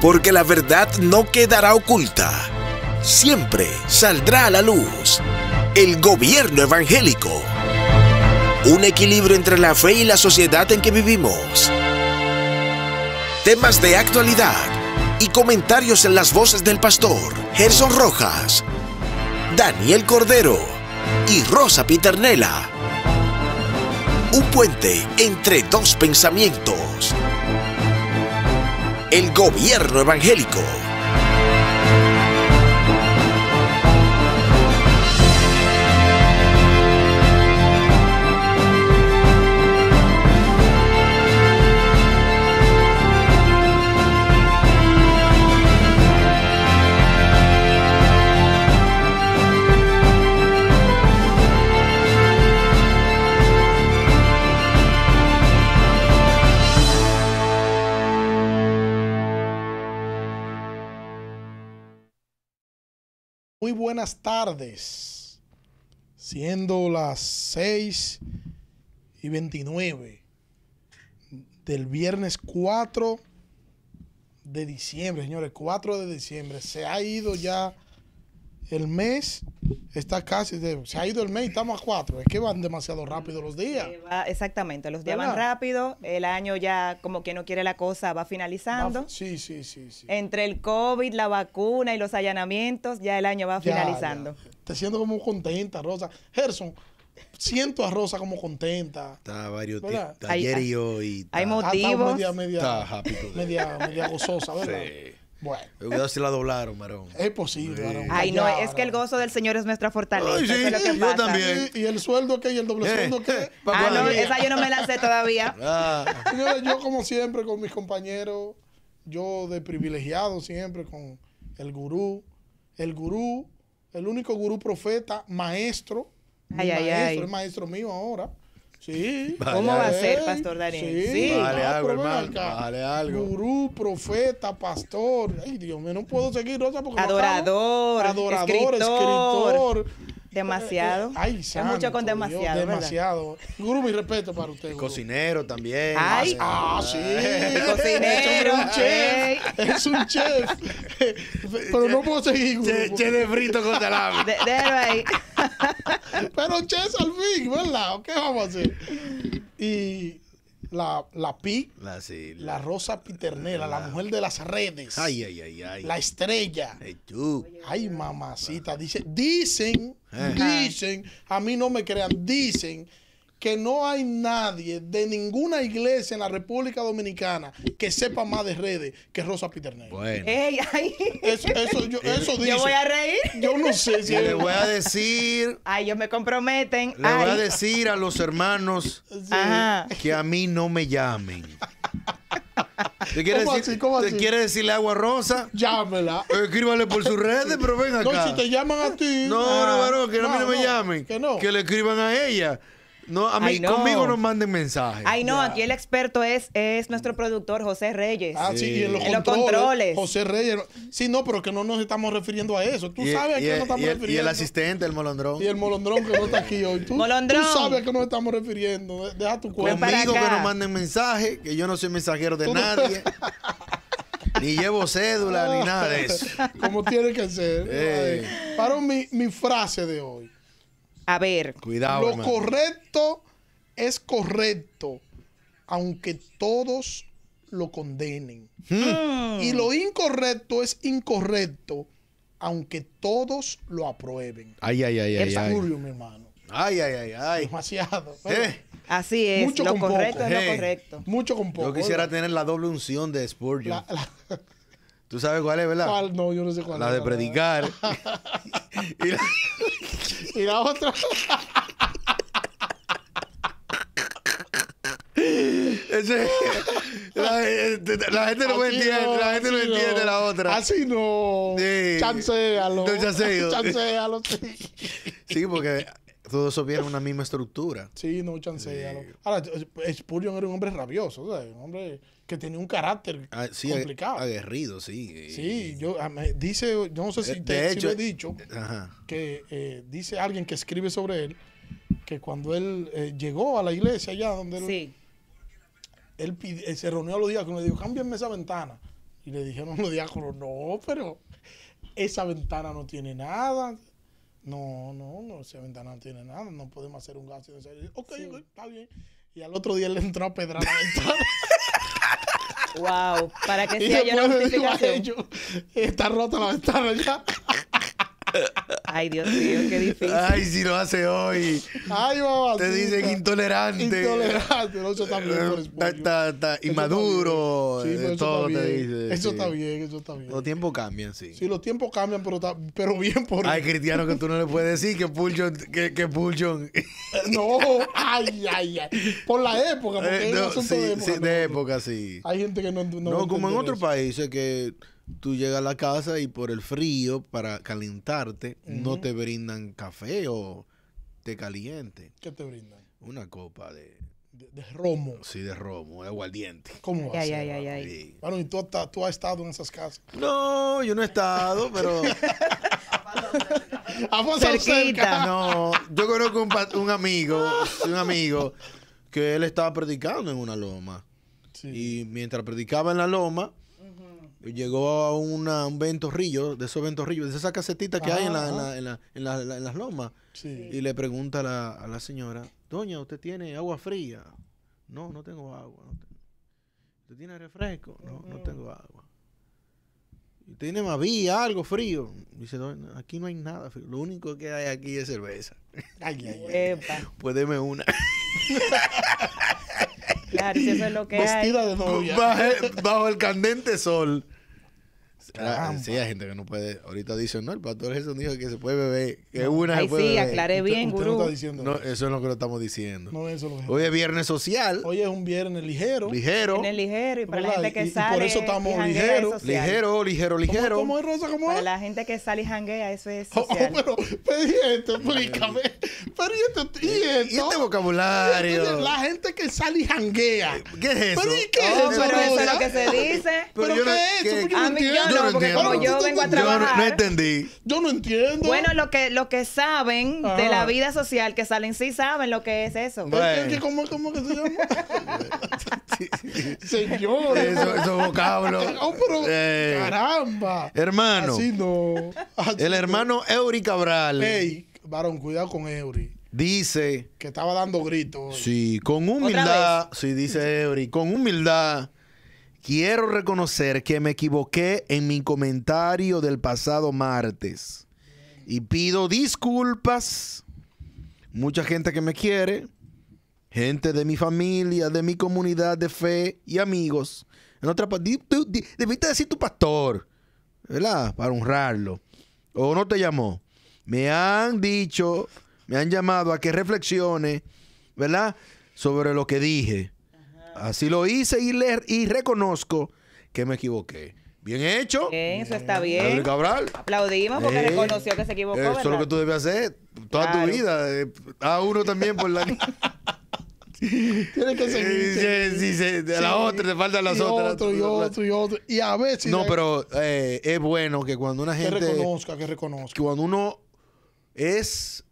Porque la verdad no quedará oculta. Siempre saldrá a la luz. El gobierno evangélico. Un equilibrio entre la fe y la sociedad en que vivimos. Temas de actualidad y comentarios en las voces del pastor Gerson Rojas, Daniel Cordero y Rosa Piternela. Un puente entre dos pensamientos. El gobierno evangélico. Muy buenas tardes. Siendo las 6 y 29 del viernes 4 de diciembre, señores, 4 de diciembre. Se ha ido ya el mes, está casi, de- se ha ido el mes y estamos a 4. Es que van demasiado rápido los días. Eh, va- exactamente, los días van rápido, el año ya como que no quiere la cosa va finalizando. Va- Sí, sí, sí, sí. Entre el COVID, la vacuna y los allanamientos, ya el año va Ya, finalizando. ya. Te siento como contenta, Rosa. Gerson, siento a Rosa como contenta. Está varios Hay- ayer y hoy. hay Motivos. media, media, Está happy today. media, media gozosa, ¿verdad? Sí. Bueno, Cuidado si la doblaron, marón. es posible. Sí. varón. Ay, no, Ya, es que el gozo del Señor es nuestra fortaleza. Ay, sí, eso es lo que yo pasa. también. ¿Y, y el sueldo qué? ¿Y el doble Eh, sueldo qué? pa' Ah, no, cuándo. esa yo no me la sé todavía. Ah, Señores, yo como siempre con mis compañeros, yo de privilegiado siempre con el gurú, el gurú, el único gurú profeta, maestro, mi Ay, ay, maestro, ay. es maestro mío ahora. Sí. ¿Cómo va a ser, Pastor Daniel? Sí. Bájale ah, algo, hermano, bájale algo. Gurú, profeta, pastor. Ay, Dios mío, no puedo seguir, Rosa, porque. Adorador, Adorador, escritor. escritor. Demasiado. Ay, Es mucho con santo demasiado, Dios, ¿verdad? demasiado. Gurú, mi respeto para usted. gurú. cocinero también. Ay. Ah, sí. Cocinero, Es un chef. Es un chef. Pero no puedo seguir, gurú. Che, che de frito con salami. De- déjalo ahí. Pero chef al fin, ¿verdad? ¿Qué vamos a hacer? Y la, la Pi, La, sí, la- la Rosa Piternela, la mujer de las redes. Ay, ay, ay, ay. La estrella. Ay, tú. Ay, mamacita. Dice, dicen, Eh. dicen, a mí no me crean, dicen que no hay nadie de ninguna iglesia en la República Dominicana que sepa más de redes que Rosa Piternel. Bueno. Ey, ay. Eso, eso, yo, eso dice. Yo voy a reír. Yo no sé si le voy a decir, Ay, ellos me comprometen. le voy a decir a los hermanos sí. Ajá. que a mí no me llamen. ¿Te quiere, ¿Cómo decir, así? ¿Cómo ¿te así? quiere decirle agua rosa? Llámela. Escríbale por sus redes, pero ven acá. No, si te llaman a ti. No, ah, no, varón, que no, a mí no me llamen. Que no. le escriban a ella. No, a mí, Ay, no. conmigo no manden mensajes. Ay, no, Ya. aquí el experto es, es nuestro productor José Reyes. Ah, sí, y en los, En los controles, controles. José Reyes. Sí, no, pero que no nos estamos refiriendo a eso. Tú Y- sabes a y qué nos estamos y el, refiriendo. y el asistente, el molondrón. Y el molondrón que no está aquí hoy. Tú, Molondrón. tú sabes a qué nos estamos refiriendo. De- Deja tu para Conmigo que acá. no manden mensajes, que yo no soy mensajero de Tú no- nadie. ni llevo cédula, ni nada de eso. Como tiene que ser. Eh. Ay. Para mi, mi frase de hoy. A ver, Cuidado, Lo hermano. correcto es correcto, aunque todos lo condenen. mm, Y lo incorrecto es incorrecto, aunque todos lo aprueben. Ay, ay, ay, ay, Es ay. mi hermano. Ay, ay, ay, ay. Demasiado. Eh, así es. Mucho lo con poco. correcto es lo correcto. Mucho con poco. yo quisiera ¿verdad? tener la doble unción de Spurgeon. La, la- ¿Tú sabes cuál es, verdad? ¿cuál? No, yo no sé cuál. La es, de verdad. predicar. y la- Y la otra. la, la gente no me entiende, la gente no entiende la otra. Así no. Sí. Chancealo. No, chanceo. Chancealo, sí. Sí, porque todo eso viene en una misma estructura. Sí, no, chancealo. Ahora, Spurgeon era un hombre rabioso, ¿sabes? Un hombre que tenía un carácter Ah, sí, complicado. aguerrido, sí. Sí, yo, a- me dice, yo no sé si, te, si lo he dicho, Ajá. que eh, dice alguien que escribe sobre él, que cuando él eh, llegó a la iglesia allá donde él, Sí. él pide- eh, se reunió a los días y le dijo, cámbienme esa ventana. Y le dijeron los diáconos, no, pero esa ventana no tiene nada. No, no, no, esa ventana no tiene nada. No podemos hacer un gasto. Ok, ok, está bien. Y al otro día le entró a pedrar la ventana. Wow, para que sea yo ellos, está rota la ventana ya. Ay, Dios mío, qué difícil. Ay, si lo hace hoy. Ay, mamá. Te dicen intolerante. Intolerante. No, eso está bien por espolio. está- está inmaduro, está bien. Sí, pero eso todo está te bien. dice, Eso sí. está bien, eso está bien. Los tiempos cambian, sí. Sí, los tiempos cambian, pero, está- pero bien por Hay cristianos que tú no le puedes decir que Pulchon, que, que Pulchon. No, ay, ay, ay. Por la época, porque Eh, es un no, asunto sí, de época. sí, ¿no? de época, sí. Hay gente que no, no, No, como en otros países que tú llegas a la casa y por el frío, para calentarte, no te brindan café o té caliente. ¿Qué te brindan? Una copa de, De, de romo. sí, de romo, de aguardiente. ¿Cómo va a Ay, ser? ay, ay, ay. Sí. Bueno, y tú, has- tú has estado en esas casas. No, yo no he estado, pero Cerquita. cerca. no, yo conozco un, un amigo, un amigo que él estaba predicando en una loma. Sí. Y mientras predicaba en la loma, llegó a una- un ventorrillo, de esos ventorrillos, de esas casetitas que hay en, la- en, la- en la- en la- en la- en las lomas. sí. Y le pregunta a la, a la señora, Doña, ¿usted tiene agua fría? No, no tengo agua. no tengo". ¿Usted tiene refresco? No, no tengo agua. ¿Y ¿Tiene mavía, algo frío? Dice, Doña, aquí no hay nada frío. Lo único que hay aquí es cerveza. Ay, ay, ay. Pues una. claro, si eso es lo que hay. Vestida de novia. Bajo, bajo el candente sol. Ah, Caramba. sí, hay gente que no puede. Ahorita dicen, no, el pastor Jesús dijo que se puede beber. Que una Ay, se puede sí, beber. aclaré bien, Usted no gurú. está diciendo No, eso. eso es lo que lo estamos diciendo. No, eso lo Hoy es viernes social, Hoy es un viernes ligero. ligero, Tiene ligero y para la ¿Verdad? gente que Y- y por sale. eso estamos y janguea, ligero. es ligero, ligero, ¿Cómo, ligero. ¿Cómo es, Rosa? ¿Cómo Para es? la gente que sale y janguea, eso es Oh, oh, social. pero, pero y esto, explícame. Pero y esto, y Y esto. este vocabulario. La gente que sale y janguea. ¿Qué es eso? Pero ¿y qué Oh, es eso, pero eso es lo que se dice. ¿Pero, no- qué es eso? A no mí yo entiendo. No, porque entiendo. como yo vengo a Yo no, trabajar. no entendí. Yo no entiendo. Bueno, lo que, lo que saben de la vida social que salen sí saben lo que es eso. ¿Qué- Bueno. qué- qué- ¿Cómo, cómo que se llama? Señor. Eso, esos vocablos. Oh, pero, Eh, caramba. hermano, Así no. Así el no. hermano Eury Cabral Ey, varón, cuidado con Eury. dice, Que estaba dando gritos. sí, con humildad, sí, dice Eury, con humildad, quiero reconocer que me equivoqué en mi comentario del pasado martes y pido disculpas. Mucha gente que me quiere, gente de mi familia, de mi comunidad de fe y amigos. En otra parte, debiste decir tu pastor, ¿verdad? Para honrarlo. ¿O no te llamó? Me han dicho, me han llamado a que reflexione, ¿verdad? Sobre lo que dije. Así lo hice y, le, y reconozco que me equivoqué. Bien hecho. Bien, eso está bien. Cabral. Aplaudimos porque Eh, reconoció que se equivocó, Eso es lo que tú debes hacer toda Claro. tu vida. eh, A uno también por la... Tiene que seguir. Eh, sí, sí, sí, de la otra, te faltan las y otras. Otro, y otro, y otro. Y a veces. No, pero eh, es bueno que cuando una Que gente... reconozca, que reconozca. que cuando uno es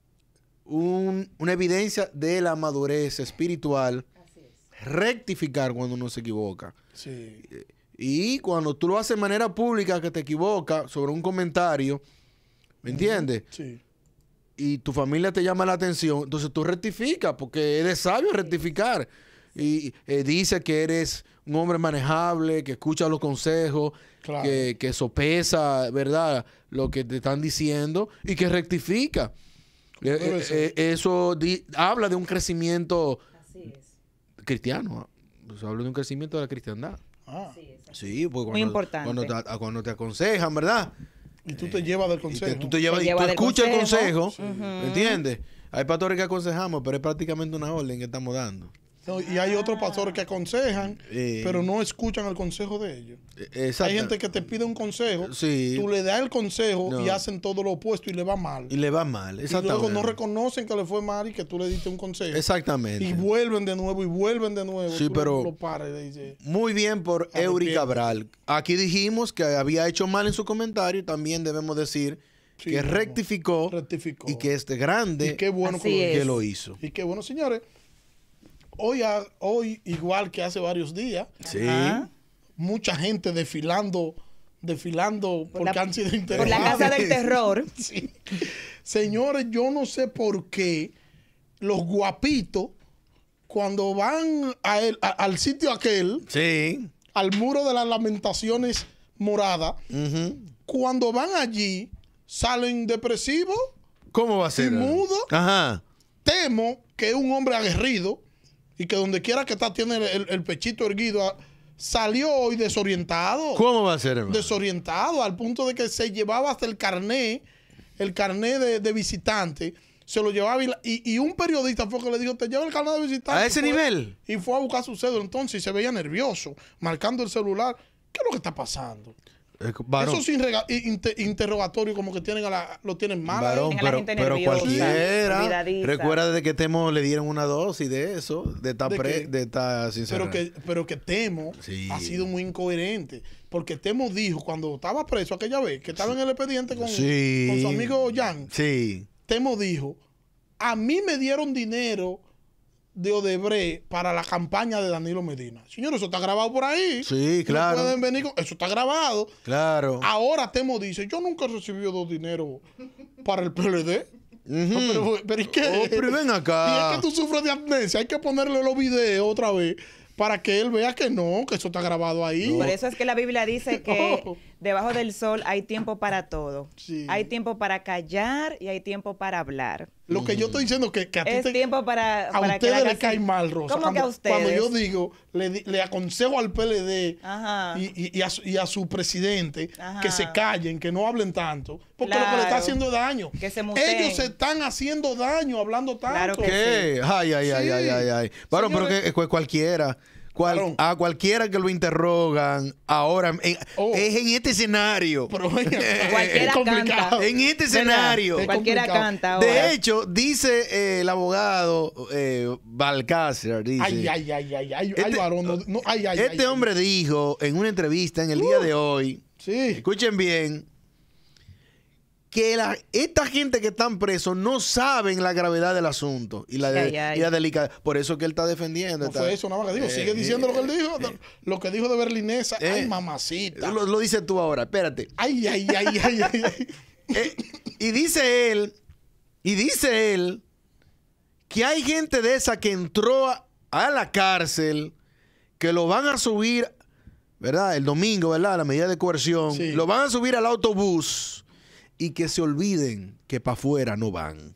un- una evidencia de la madurez espiritual, rectificar cuando uno se equivoca. Sí. Y cuando tú lo haces de manera pública, que te equivocas sobre un comentario, ¿me entiendes? Sí. y tu familia te llama la atención, entonces tú rectificas, porque eres sabio rectificar. Y eh, dice que eres un hombre manejable, que escucha los consejos, Claro. que, que sopesa, ¿verdad? Lo que te están diciendo y que rectifica. Eh, eh, eso di- habla de un crecimiento. Cristiano. Pues habla de un crecimiento de la cristiandad. Ah. Sí, pues Muy cuando, importante. Cuando te, a- cuando te aconsejan, ¿verdad? Y tú te llevas del Y consejo. te- tú te llevas, Te y lleva tú escuchas el consejo. consejo, ¿me entiendes? Hay pastores que aconsejamos, pero es prácticamente una orden que estamos dando. No, y hay otros pastores que aconsejan, Eh. pero no escuchan el consejo de ellos. Exacto. Hay gente que te pide un consejo, Sí. tú le das el consejo No. y hacen todo lo opuesto y le va mal. Y le va mal, Y luego exactamente. no reconocen que le fue mal y que tú le diste un consejo. Exactamente. Y vuelven de nuevo y vuelven de nuevo. Sí, Tú pero- Lo paras y le dices, Muy bien por Arrepiéntete. Eury Cabral. Aquí dijimos que había hecho mal en su comentario también debemos decir Sí, que rectificó, rectificó. y que este grande Y qué bueno que es. que lo hizo. Y qué bueno, señores. Hoy, hoy, igual que hace varios días, Sí. Mucha gente desfilando, desfilando Por porque la- han sido Por la casa del terror. Sí. Señores, yo no sé por qué los guapitos, cuando van a él- a- al sitio aquel, Sí. al muro de las lamentaciones moradas, Ujú. cuando van allí, salen depresivos. ¿Cómo va a ser? ¿Y mudo? Ajá. Temo que es un hombre aguerrido y que donde quiera que está tiene el, el pechito erguido. ah, Salió hoy desorientado. ¿Cómo va a ser, hermano? desorientado al punto de que se llevaba hasta el carné, el carné de, de visitante, se lo llevaba y, la- y- y un periodista fue que le dijo, te lleva el carné de visitante. ¿A ese Fue- nivel? Y fue a buscar su cédula entonces y se veía nervioso, marcando el celular. ¿Qué es lo que está pasando? Eh, inrega- i- inter- interrogatorios como que tienen a la, lo tienen mal. varón, la pero, gente pero nerviosa, cualquiera. Recuerda de que Temo le dieron una dosis de eso, de estar ¿De pre- de estar sin pero que, pero que Temo Sí. ha sido muy incoherente. Porque Temo dijo cuando estaba preso aquella vez, que estaba en el expediente con, Sí. con su amigo Jan, Sí. Temo dijo, a mí me dieron dinero de Odebrecht para la campaña de Danilo Medina. Señor, eso está grabado por ahí. Sí, No claro. pueden venir con- Eso está grabado. Claro. Ahora Temo dice, yo nunca he recibido dinero para el PLD. Pero, pero ¿y qué? Oh, pero ven acá. Y es que tú sufres de amnesia. Hay que ponerle los videos otra vez para que él vea que no, que eso está grabado ahí. Por eso es que la Biblia dice que No. Debajo del sol hay tiempo para todo. Sí. Hay tiempo para callar y hay tiempo para hablar. Lo que yo estoy diciendo que, que a ti Es te- tiempo para, a para que ustedes le cae mal, Rosa. ¿Cómo cuando, que a ustedes? Cuando yo digo, le, aconsejo al PLD y, y- y a su, y a su presidente Ajá. que se callen, que no hablen tanto, porque lo que le está haciendo daño. Que se muteen. Ellos se están haciendo daño hablando tanto. Claro que ¿Qué? Ay, ay, ay, Sí. ay, ay, ay. Varón, pero Señores- que, que cualquiera. Cual- a cualquiera que lo interrogan ahora en- Oh. es en este escenario. Pero venga, Cualquiera es complicado. canta. En este escenario. Es Cualquiera canta ahora. De hecho, dice eh, el abogado eh, Balcácer, dice, Ay, ay, ay, ay, ay, ay, Este- varón, no, no, ay, ay, este ay, hombre dijo en una entrevista en el día de hoy, Sí. escuchen bien, que la- esta gente que están presos no saben la gravedad del asunto y la, de- Ay, ay. y la delicadeza. Por eso que él está defendiendo. No está- fue eso nada más que dijo. Sigue Eh, diciendo lo que él eh, dijo. lo que dijo de Berlinesa. eh, ay, mamacita. Lo, lo dices tú ahora, espérate. Ay, ay, ay, ay, ay, ay. Eh, y dice él, y dice él, que hay gente de esa que entró a, a la cárcel, que lo van a subir, ¿verdad? El domingo, ¿verdad? La medida de coerción. Sí. Lo van a subir al autobús y que se olviden que para afuera no van.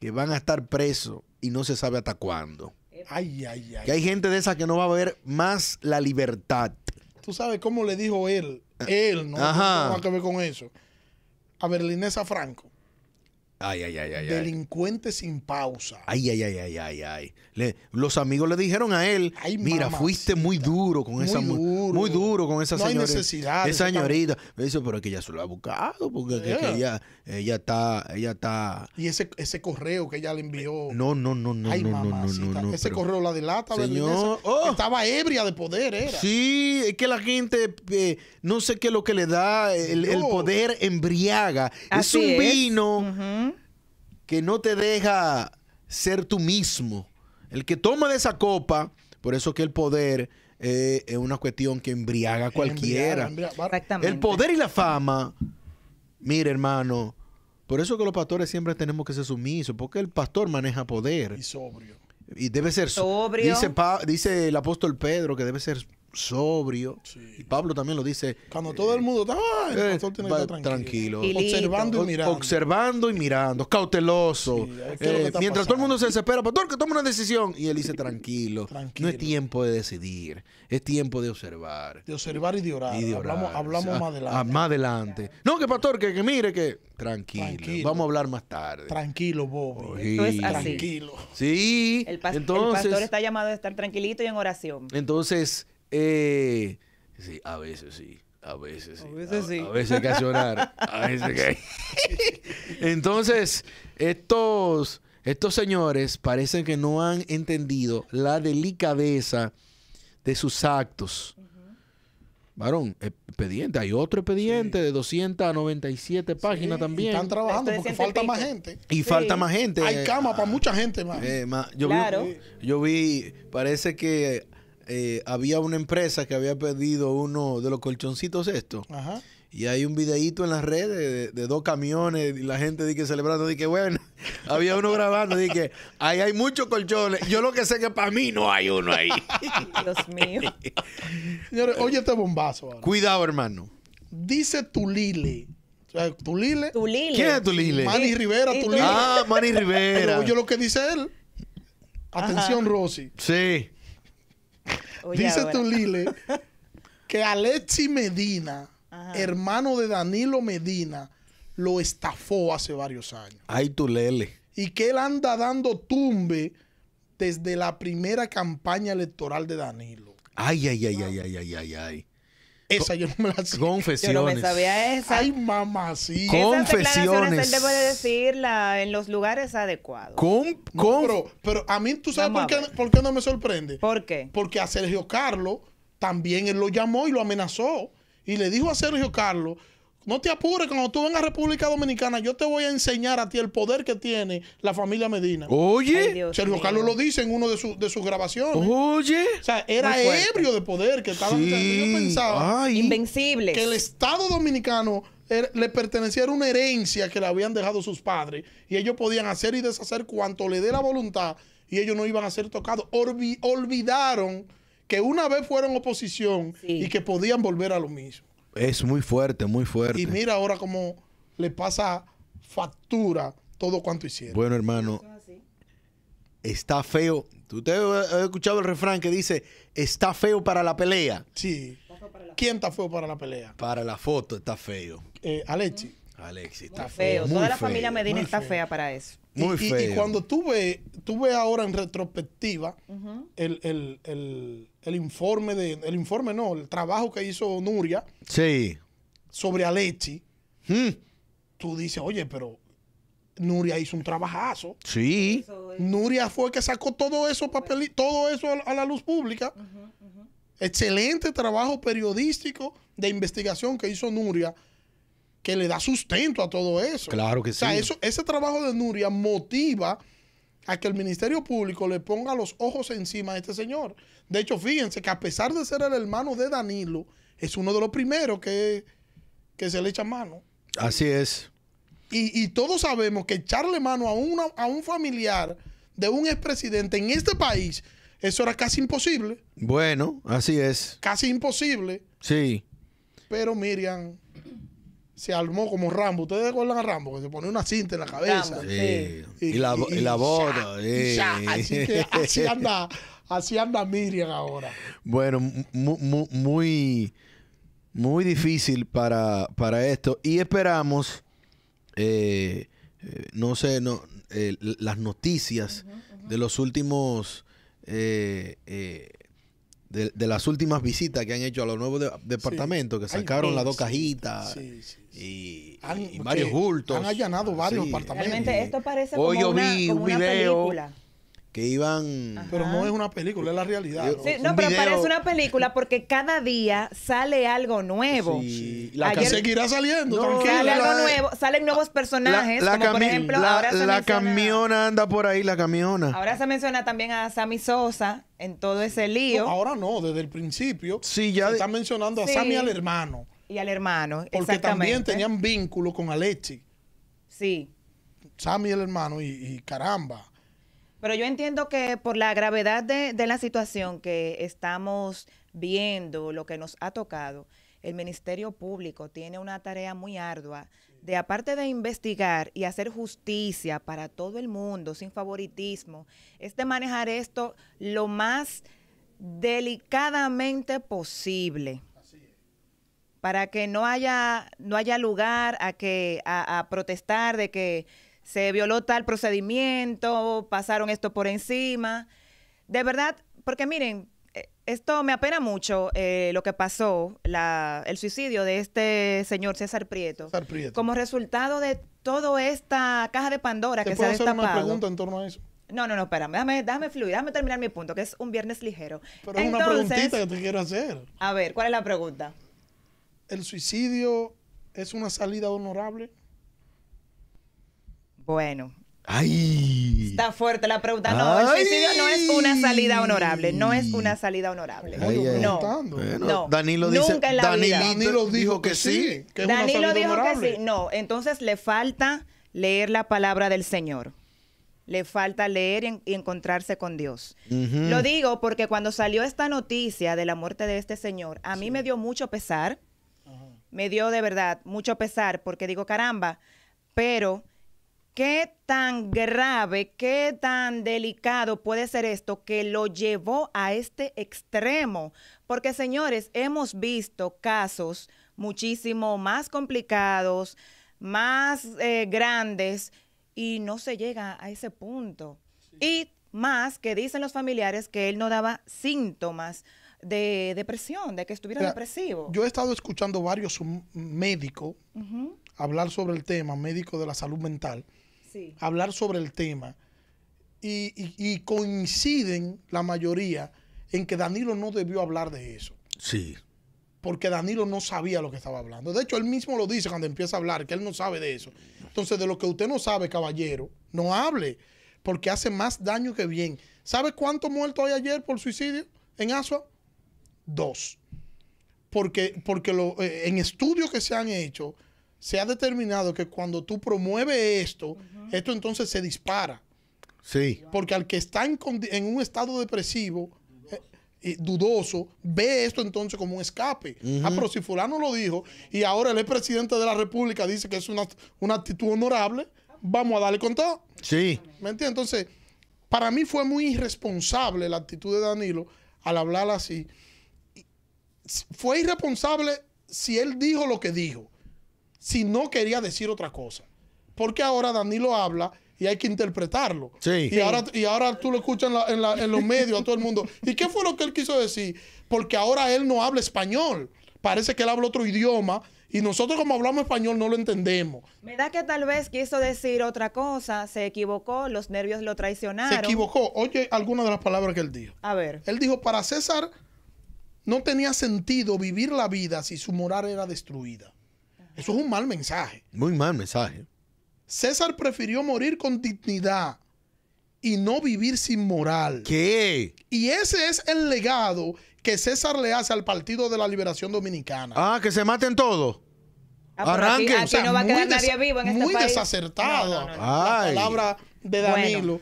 Que van a estar presos y no se sabe hasta cuándo. Ay, ay, ay. Que hay gente de esa que no va a ver más la libertad. Tú sabes cómo le dijo él. Él, no, no Ajá. tiene nada que ver con eso. A Berlinesa Franco. Ay, ay, ay, ay. ay. Delincuente sin pausa. Ay, ay, ay, ay, ay, ay. Le- los amigos le dijeron a él, Ay, mira, mamacita. fuiste muy duro con Muy esa duro. muy duro con esa No hay señorita. necesidad de Esa tan- señorita. Me dice, pero es que ella se lo ha buscado, porque que- que Yeah. ella, ella está, ella está. Y ese, ese correo que ella le envió. No, no, no, no, ay, no, no, no, no, no. Ese pero- correo la delata, Señor, oh. Estaba ebria de poder, era. Sí, es que la gente, eh, no sé qué es lo que le da, el, el poder embriaga. es Así un es. vino Ujú. Que no te deja ser tú mismo. El que toma de esa copa, por eso que el poder eh, es una cuestión que embriaga a cualquiera. Embriaga, embriaga. Exactamente. El poder y la fama, mire hermano, por eso que los pastores siempre tenemos que ser sumisos, porque el pastor maneja poder Y sobrio. y debe ser so- Sobrio. Dice, Pa- dice el apóstol Pedro que debe ser sobrio. Sí. Y Pablo también lo dice. Cuando todo el mundo está, ay, el eh, pastor tiene que estar tranquilo. tranquilo. Y Observando y mirando. Observando y mirando, cauteloso. Sí, ¿qué es lo que Eh, mientras todo el mundo se desespera, pastor, que tome una decisión. Y él dice, tranquilo. Tranquilo. No es tiempo de decidir, es tiempo de observar. De observar y de orar. Y de orar. Hablamos, hablamos Ah, más adelante. ah, más adelante. No, que pastor, que, que mire que. Tranquilo, Tranquilo. Vamos a hablar más tarde. Tranquilo, Bobby. Sí. Esto es así. Tranquilo. Sí. El, pas- el entonces, pastor está llamado a estar tranquilito y en oración. Entonces, eh, sí, a veces sí. A veces sí. A veces sí. A veces hay que accionar. A veces que hay. Entonces, estos, estos señores parecen que no han entendido la delicadeza de sus actos. Varón, expediente. Hay otro expediente de 297 páginas Sí, y también. Están trabajando porque falta más gente. Y Sí. falta más gente. Hay cama para mucha gente más. Eh, ma- yo, Claro. vi, yo vi, parece que eh, había una empresa que había pedido uno de los colchoncitos estos. Ajá. Y hay un videíto en las redes de, de dos camiones y la gente dice celebrando, dice que bueno, había uno grabando, dice que ahí hay muchos colchones. Yo lo que sé que para mí no hay uno ahí. Dios mío. Señores, oye este bombazo. ahora. Cuidado, hermano. Dice Tulile. O sea, Tulile. Tu Lili. ¿Quién es tu Lile? Manny Rivera, Tulile. Ah, Manny Pero Rivera. oye lo que dice él. Atención, Rosy. Sí. Oye, Dice ahora. Tulile que Alexi Medina, Ajá. hermano de Danilo Medina, lo estafó hace varios años. Ay, tu lele. Y que él anda dando tumbe desde la primera campaña electoral de Danilo. Ay, ay, ay, ay, ay, ay, ay, ay. Esa yo no me la sé. Yo no Confesiones. me sabía esa. Ay, mamacita. Esas declaraciones confesiones. él debe de decirla en los lugares adecuados. Con, No, con- pero, pero a mí, ¿tú sabes por a qué, por qué no me sorprende? ¿Por qué? Porque a Sergio Carlos también él lo llamó y lo amenazó. Y le dijo a Sergio Carlos, no te apures, cuando tú vengas a República Dominicana, yo te voy a enseñar a ti el poder que tiene la familia Medina. Ay, Oye, Dios Sergio mío. Carlos lo dice en uno de, sus- de sus grabaciones. oye. O sea, era ebrio de poder que estaba. Sí. Yo pensaba Ay. Que el Estado Dominicano era- le pertenecía a una herencia que le habían dejado sus padres y ellos podían hacer y deshacer cuanto le dé la voluntad y ellos no iban a ser tocados. Olvidaron que una vez fueron oposición Sí. y que podían volver a lo mismo. Es muy fuerte, muy fuerte. Y mira ahora cómo le pasa factura todo cuanto hicieron. Bueno, hermano, está feo. ¿Usted ha escuchado el refrán que dice, está feo para la pelea? Sí. ¿Quién está feo para la pelea? Para la foto está feo. Eh, Alexi. Alexis, Muy está feo. Muy Toda la feo. familia Medina está feo. fea para eso. Y- Muy y, y feo. cuando tuve, tuve ahora en retrospectiva el, el- el- el informe de, el informe no, el trabajo que hizo Nuria Sí. sobre Alexi, Hmm. tú dices, oye, pero Nuria hizo un trabajazo. Sí. Nuria fue que sacó todo eso papel, todo eso a, a la luz pública. Excelente trabajo periodístico de investigación que hizo Nuria, que le da sustento a todo eso. Claro que O sea, sí. eso, ese trabajo de Nuria motiva a que el Ministerio Público le ponga los ojos encima a este señor. De hecho, fíjense que a pesar de ser el hermano de Danilo, es uno de los primeros que, que se le echa mano. Así es. Y, y todos sabemos que echarle mano a, una, a un familiar de un expresidente en este país, eso era casi imposible. Bueno, así es. Casi imposible. Sí. Pero Miriam se armó como Rambo. ¿Ustedes recuerdan a Rambo? Que se ponía una cinta en la cabeza. Rambo. Sí. Y- Y, la, y- y la bota. ya, y ya. Así, que así anda, así anda Miriam ahora. Bueno, mu- mu- muy, muy difícil para, para esto. Y esperamos, eh, eh, no sé, no, eh, las noticias de los últimos, eh, eh, de, de las últimas visitas que han hecho a los nuevos de- departamentos, que sacaron las dos cajitas sí, sí, sí. y, Han- y varios bultos. han allanado varios Sí, apartamentos. Realmente esto parece Hoy como, yo una, vi como un una video. película. Que iban... Pero no es una película, es la realidad. Yo- ¿no? Sí, un no, pero video- parece una película porque cada día sale algo nuevo. Sí, la Ayer- seguirá saliendo, No, tranquilo. Sale algo nuevo, salen nuevos personajes, La, la como por ejemplo, la- ahora se la menciona, camiona anda por ahí, la camiona. ahora se menciona también a Sammy Sosa en todo ese lío No, ahora no, desde el principio. Sí, ya se de- está mencionando a Sí. Sammy al hermano. y al hermano, Porque exactamente. también tenían vínculo con Alexi. Sí. Sammy el hermano y, y caramba. Pero yo entiendo que por la gravedad de, la situación que estamos viendo, lo que nos ha tocado, el Ministerio Público tiene una tarea muy ardua de, aparte de investigar y hacer justicia para todo el mundo, sin favoritismo, es de manejar esto lo más delicadamente posible. Para que no haya no haya lugar a que a protestar de que se violó tal procedimiento, pasaron esto por encima. De verdad, porque miren, eh, esto me apena mucho eh, lo que pasó, la, el suicidio de este señor César Prieto, César Prieto. como resultado de toda esta caja de Pandora ¿Te que se ha puedo hacer una destapado. pregunta en torno a eso? No, no, no, espérame, déjame, déjame fluir, déjame terminar mi punto, que es un viernes ligero. Pero es una Entonces, preguntita que te quiero hacer. A ver, ¿cuál es la pregunta? ¿El suicidio es una salida honorable? Bueno, Ay. Está fuerte la pregunta. No, el suicidio no es una salida honorable. No es una salida honorable. Ay, ay. no. Bueno, No. Danilo dice. Nunca en la vida. Danilito Danilo dijo que sí. que es Danilo dijo honorable. que sí. No, entonces le falta leer la palabra del Señor. Le falta leer y, en- y encontrarse con Dios. Lo digo porque cuando salió esta noticia de la muerte de este señor, a mí me dio mucho pesar. Me dio de verdad mucho pesar porque digo, caramba, pero qué tan grave, qué tan delicado puede ser esto que lo llevó a este extremo. Porque, señores, hemos visto casos muchísimo más complicados, más eh, grandes, y no se llega a ese punto. Y más que dicen los familiares que él no daba síntomas de depresión, de que estuviera depresivo. Yo he estado escuchando varios médicos hablar sobre el tema, médicos de la salud mental, Sí. hablar sobre el tema y, y- y coinciden la mayoría en que Danilo no debió hablar de eso. Sí. porque Danilo no sabía lo que estaba hablando. De hecho, él mismo lo dice cuando empieza a hablar, que él no sabe de eso. Entonces, de lo que usted no sabe, caballero, no hable, porque hace más daño que bien. ¿Sabe cuántos muertos hay ayer por suicidio en Asua? Dos. Porque, porque lo- eh, en estudios que se han hecho, se ha determinado que cuando tú promueves esto, esto entonces se dispara. Sí. Porque al que está en, un estado depresivo, eh, y dudoso, ve esto entonces como un escape. Ah, pero si fulano lo dijo y ahora es presidente de la República, dice que es una, una actitud honorable, vamos a darle con todo. Sí. ¿Me entiendes? Entonces, para mí fue muy irresponsable la actitud de Danilo al hablar así. Fue irresponsable si él dijo lo que dijo, si no quería decir otra cosa. Porque ahora Danilo habla y hay que interpretarlo. Sí. Y, ahora, y ahora tú lo escuchas en, la- en la- en los medios a todo el mundo. ¿Y qué fue lo que él quiso decir? Porque ahora él no habla español. Parece que él habla otro idioma y nosotros como hablamos español no lo entendemos. Me da que tal vez quiso decir otra cosa, se equivocó, los nervios lo traicionaron. Se equivocó. Oye, algunas de las palabras que él dijo. A ver. Él dijo, para César no tenía sentido vivir la vida si su moral era destruida. Eso es un mal mensaje. Muy mal mensaje. César prefirió morir con dignidad y no vivir sin moral. ¿Qué? Y ese es el legado que César le hace al Partido de la Liberación Dominicana. Ah, que se maten todos. Ah, Arranquen. Aquí, aquí O sea, no va a quedar muy nadie desa- vivo en este muy país. desacertado No, no, no, no. la palabra de Bueno.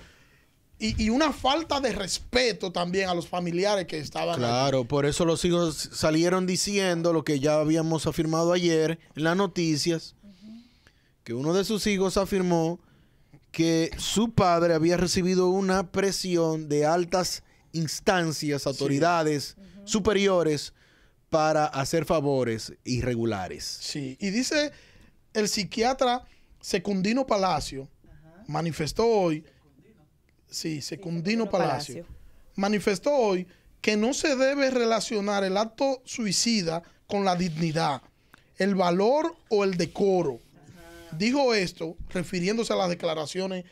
Y, y una falta de respeto también a los familiares que estaban allí. Claro, por eso los hijos salieron diciendo lo que ya habíamos afirmado ayer en las noticias, que uno de sus hijos afirmó que su padre había recibido una presión de altas instancias, autoridades superiores para hacer favores irregulares. Sí, y dice el psiquiatra Secundino Palacio, manifestó hoy, sí, Secundino Palacio, Palacio. manifestó hoy que no se debe relacionar el acto suicida con la dignidad, el valor o el decoro. Dijo esto refiriéndose a las declaraciones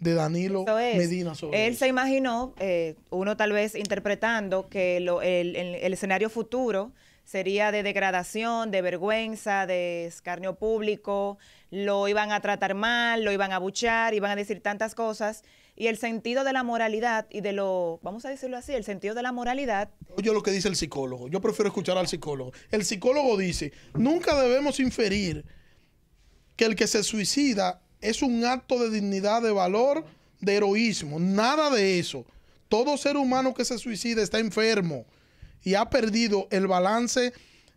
de Danilo es. Medina sobre Él eso. se imaginó, eh, uno tal vez interpretando que lo- el, el- el escenario futuro sería de degradación, de vergüenza, de escarnio público, lo iban a tratar mal, lo iban a buchar, iban a decir tantas cosas. Y el sentido de la moralidad y de lo, vamos a decirlo así, el sentido de la moralidad Oye lo que dice el psicólogo. Yo prefiero escuchar al psicólogo. El psicólogo dice, nunca debemos inferir que el que se suicida es un acto de dignidad, de valor, de heroísmo. Nada de eso. Todo ser humano que se suicida está enfermo y ha perdido el balance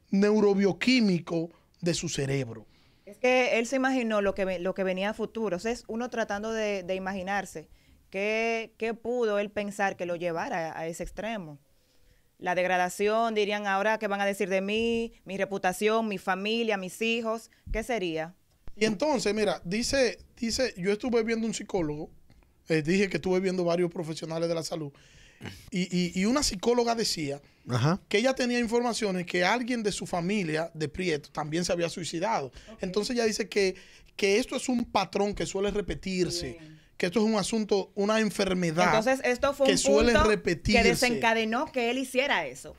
neurobioquímico de su cerebro. Es que él se imaginó lo que, lo que venía a futuro. O sea, es uno tratando de, de imaginarse qué, qué pudo él pensar que lo llevara a, a ese extremo. La degradación, dirían ahora qué van a decir de mí, mi reputación, mi familia, mis hijos. ¿Qué sería? Y entonces, mira, dice, dice, yo estuve viendo un psicólogo, eh, dije que estuve viendo varios profesionales de la salud, y, y- y una psicóloga decía Ajá. que ella tenía informaciones que alguien de su familia, de Prieto, también se había suicidado. Entonces ella dice que, que esto es un patrón que suele repetirse, que esto es un asunto, una enfermedad. Entonces, esto fue que un suele punto repetirse. que desencadenó que él hiciera eso.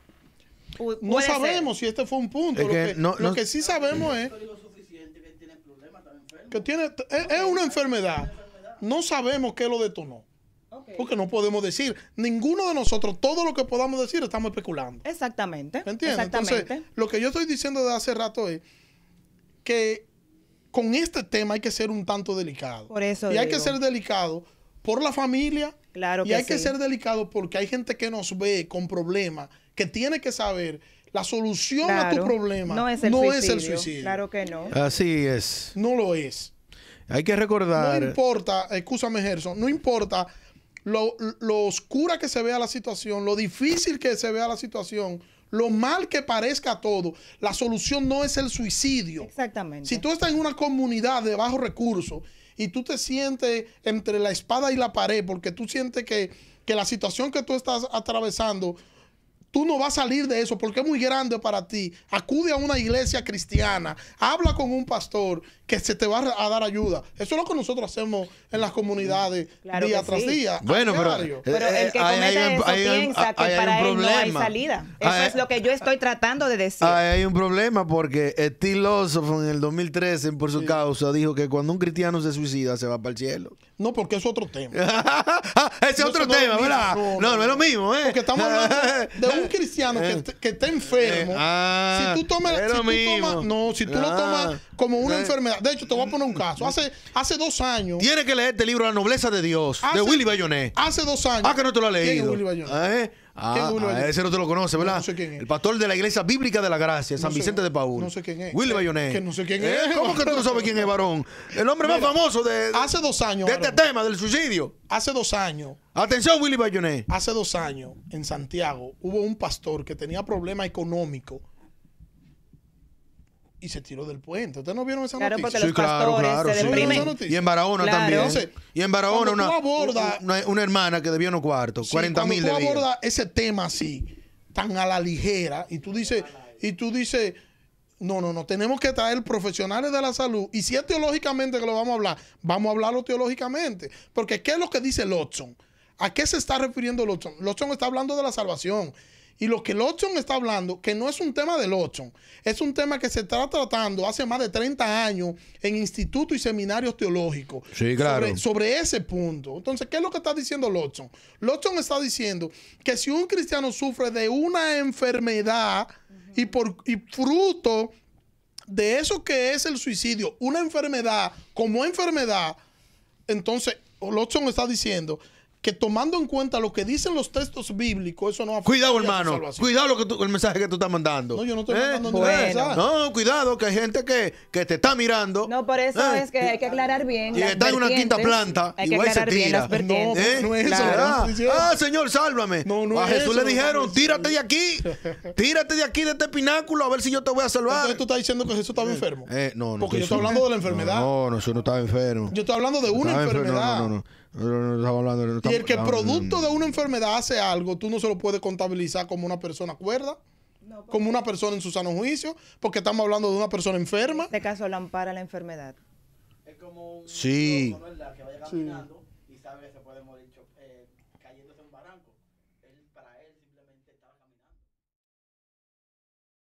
Pu- no ser. sabemos si este fue un punto. Es lo que que, no- lo no- que sí sabemos es que tiene, es, es una enfermedad. no sabemos qué lo detonó. Porque no podemos decir, ninguno de nosotros, todo lo que podamos decir, estamos especulando. Exactamente. ¿Me entiendes? Exactamente. Entonces, lo que yo estoy diciendo desde hace rato es que con este tema hay que ser un tanto delicado. Por eso Y hay que ser delicado por la familia. Claro y que hay que ser delicado porque hay gente que nos ve con problemas, que tiene que saber la solución a tu problema No es el no suicidio. es el suicidio. Claro que no. Así es. No lo es. Hay que No recordar. importa, escúchame Gerson, no importa lo, lo oscura que se vea la situación, lo difícil que se vea la situación, lo mal que parezca todo, la solución no es el suicidio. Exactamente. Si tú estás en una comunidad de bajos recursos y tú te sientes entre la espada y la pared porque tú sientes que, que la situación que tú estás atravesando, tú no vas a salir de eso porque es muy grande para ti. Acude a una iglesia cristiana, habla con un pastor que se te va a dar ayuda. Eso es lo que nosotros hacemos en las comunidades Claro día que tras sí. día. Bueno, pero- diario. Pero Eh, el que eh, hay- comete hay un- eso hay un- piensa que hay un para él no hay salida. Eso Hay- es lo que yo estoy tratando de decir. Ah, hay un problema porque Steve Lawson en el 2013 por su causa dijo que cuando un cristiano se suicida se va para el cielo. No, porque es otro tema. Ah, Ese es otro no tema. ¿verdad? No, No, es lo mismo, ¿eh? Porque estamos hablando de un cristiano que, te- que está enfermo. Eh, ah, si tú tomas, si tú tomas- no, si tú lo Ah. tomas como una Eh. De hecho, te voy a poner un caso. Hace, hace dos años. Tiene que leer este libro La nobleza de Dios, de Willy Bayonet. Hace dos años. Ah, que no te lo has ¿Quién es leído. Willy Bayonet? ¿Eh? ¿Quién es Ah, Willy ah, Bayonet? ese no te lo conoce, ¿verdad? No sé quién es. El pastor de la Iglesia Bíblica de la Gracia, San sé- Vicente de Paúl. no sé quién es. Willy Bayonet. que no sé quién ¿Eh? es. ¿Cómo que tú no sabes quién es, varón? El hombre más famoso de, Hace dos años. de este varón. tema, del suicidio. Hace dos años. Atención, Willy Bayonet. Hace dos años, en Santiago, hubo un pastor que tenía problemas económicos y se tiró del puente. ¿Ustedes no vieron esa Claro, noticia? porque los pastores se sí. deprimen. Esa noticia. Y en Barahona Claro. también. Entonces, y en Barahona una, una, una hermana que debió unos cuartos, Sí, 40 mil debía. abordas ese tema así, tan a la ligera, y tú dices, y tú dices, no, no, no, tenemos que traer profesionales de la salud, y si es teológicamente que lo vamos a hablar, vamos a hablarlo teológicamente, porque ¿qué es lo que dice Lotson? ¿A qué se está refiriendo Lotson? Lotson está hablando de la salvación. Y lo que Lotson está hablando, que no es un tema de Lotson, es un tema que se está tratando hace más de 30 años en institutos y seminarios teológicos. Sí, claro. Sobre- sobre ese punto. Entonces, ¿qué es lo que está diciendo Lotson? Lotson está diciendo que si un cristiano sufre de una enfermedad y, por, y fruto de eso que es el suicidio, una enfermedad como enfermedad, entonces Lotson está diciendo que tomando en cuenta lo que dicen los textos bíblicos, eso no afecta Cuidado, hermano. salvación. Cuidado lo que tú- el mensaje que tú estás mandando. No, yo no estoy ¿Eh? mandando Bueno. mensaje. No, cuidado, que hay gente que, que te está mirando. No, por eso ¿eh? es que hay que aclarar bien. Y las está en una quinta planta Hay y que se aclarar bien tira. las. No, no es eso, Claro. Ah, ah, Señor, sálvame. No, no a es Jesús eso, le no dijeron, tírate de aquí. tírate de aquí, de este pináculo, a ver si yo te voy a salvar. Entonces tú estás diciendo que Jesús estaba enfermo. Eh, no, no. Porque yo estoy hablando de la enfermedad. No, no, Jesús no estaba enfermo. Yo estoy hablando de una enfermo, enfermedad. No, no, no. Hablando no Y el que producto de una enfermedad hace algo, tú no se lo puedes contabilizar como una persona cuerda, como una persona en su sano juicio, porque estamos hablando de una persona enferma. En este caso lo ampara la enfermedad. Es como un Sí. que vaya caminando y sabe que se puede morir eh, cayéndose en un barranco. Él, para él simplemente estaba caminando.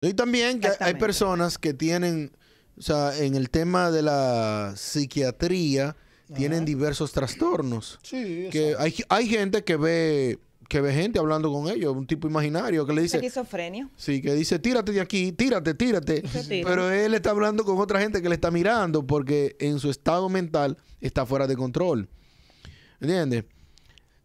Y también que hay personas que tienen, o sea, en el tema de la psiquiatría, tienen diversos trastornos. Sí, Que hay, hay gente que ve que ve gente hablando con ellos, un tipo imaginario que le dice, Esquizofrenia. sí, que dice, tírate de aquí, tírate, tírate. Pero él está hablando con otra gente que le está mirando porque en su estado mental está fuera de control. ¿Entiendes?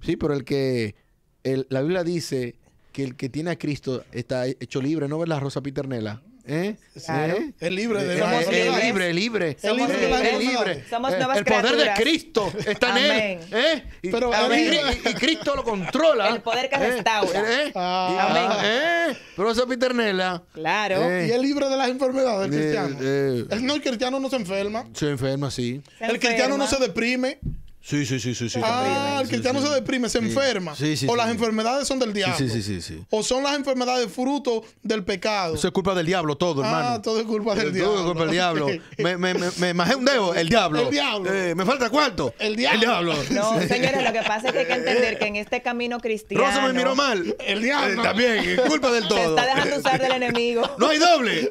Sí, pero el que, el- la Biblia dice que el que tiene a Cristo está hecho libre, ¿no ves la Rosa Piternela? ¿Eh? Claro. ¿Eh? Es libre de Eh, la eh, es libre, es libre. Es libre enfermedades. libre. Somos Eh, nuevas El poder de. Cristo está en él. ¿eh? Y, Pero y- él- y- y Cristo lo controla. El poder que ¿eh? restaura. ¿eh? Ah. Amén. ¿eh? Rosa Piternela. Claro. Eh. Y es libre de las enfermedades, el Eh, cristiano. eh. El, no, el cristiano no se enferma. Se enferma, sí. Se el cristiano no se deprime. Sí, sí, sí, sí. sí Ah, el cristiano sí. se deprime, se Sí. enferma. Sí, sí, o sí, las sí. enfermedades son del diablo. Sí, sí, sí, sí. O son las enfermedades fruto del pecado. Eso es culpa del diablo todo, hermano. Ah, todo es culpa del Todo diablo. es culpa del diablo. Me, me, me, me majé un dedo, el diablo. El diablo. Eh, me falta cuarto. El diablo. El diablo. No, señores, lo que pasa es que hay que entender que en este camino cristiano Rosa me miró mal. El diablo. Eh, también, es culpa del se todo. está dejando usar del enemigo. No hay doble.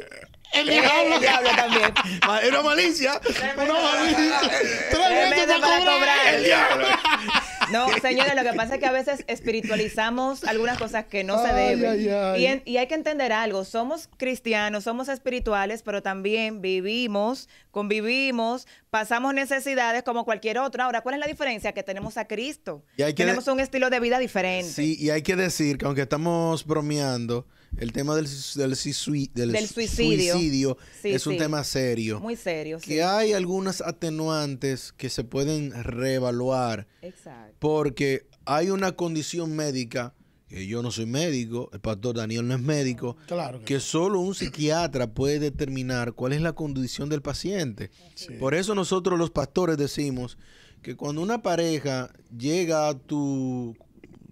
El El diablo. diablo también. Era malicia. Una malicia. Tres meses para cobrar. cobrar. No, señores, lo que pasa es que a veces espiritualizamos algunas cosas que no se Ay, deben. ay, ay. Y, en- y hay que entender algo, somos cristianos, somos espirituales, pero también vivimos, convivimos, pasamos necesidades como cualquier otro. Ahora, ¿cuál es la diferencia? Que tenemos a Cristo. Y hay que tenemos un estilo de vida diferente. Sí, y hay que decir que aunque estamos bromeando, el tema del, del, sisui- del Del suicidio. suicidio Sí, es un sí. tema serio. Muy serio, sí. que hay algunas atenuantes que se pueden reevaluar Exacto. Porque hay una condición médica, que yo no soy médico, el pastor Daniel no es médico, Claro que que solo un psiquiatra puede determinar cuál es la condición del paciente. Sí. Por eso nosotros los pastores decimos que cuando una pareja llega a tu,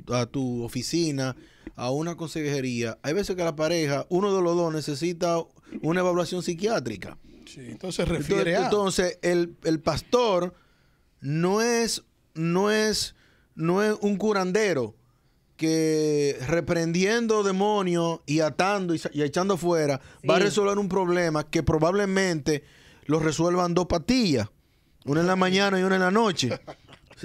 a tu oficina, a una consejería, hay veces que la pareja, uno de los dos necesita una evaluación psiquiátrica. Sí, entonces refiere Entonces, a. entonces, el, el pastor no es, no es, no es un curandero que reprendiendo demonios y atando y, y echando fuera va a resolver un problema que probablemente lo resuelvan dos patillas, una en la mañana y una en la noche.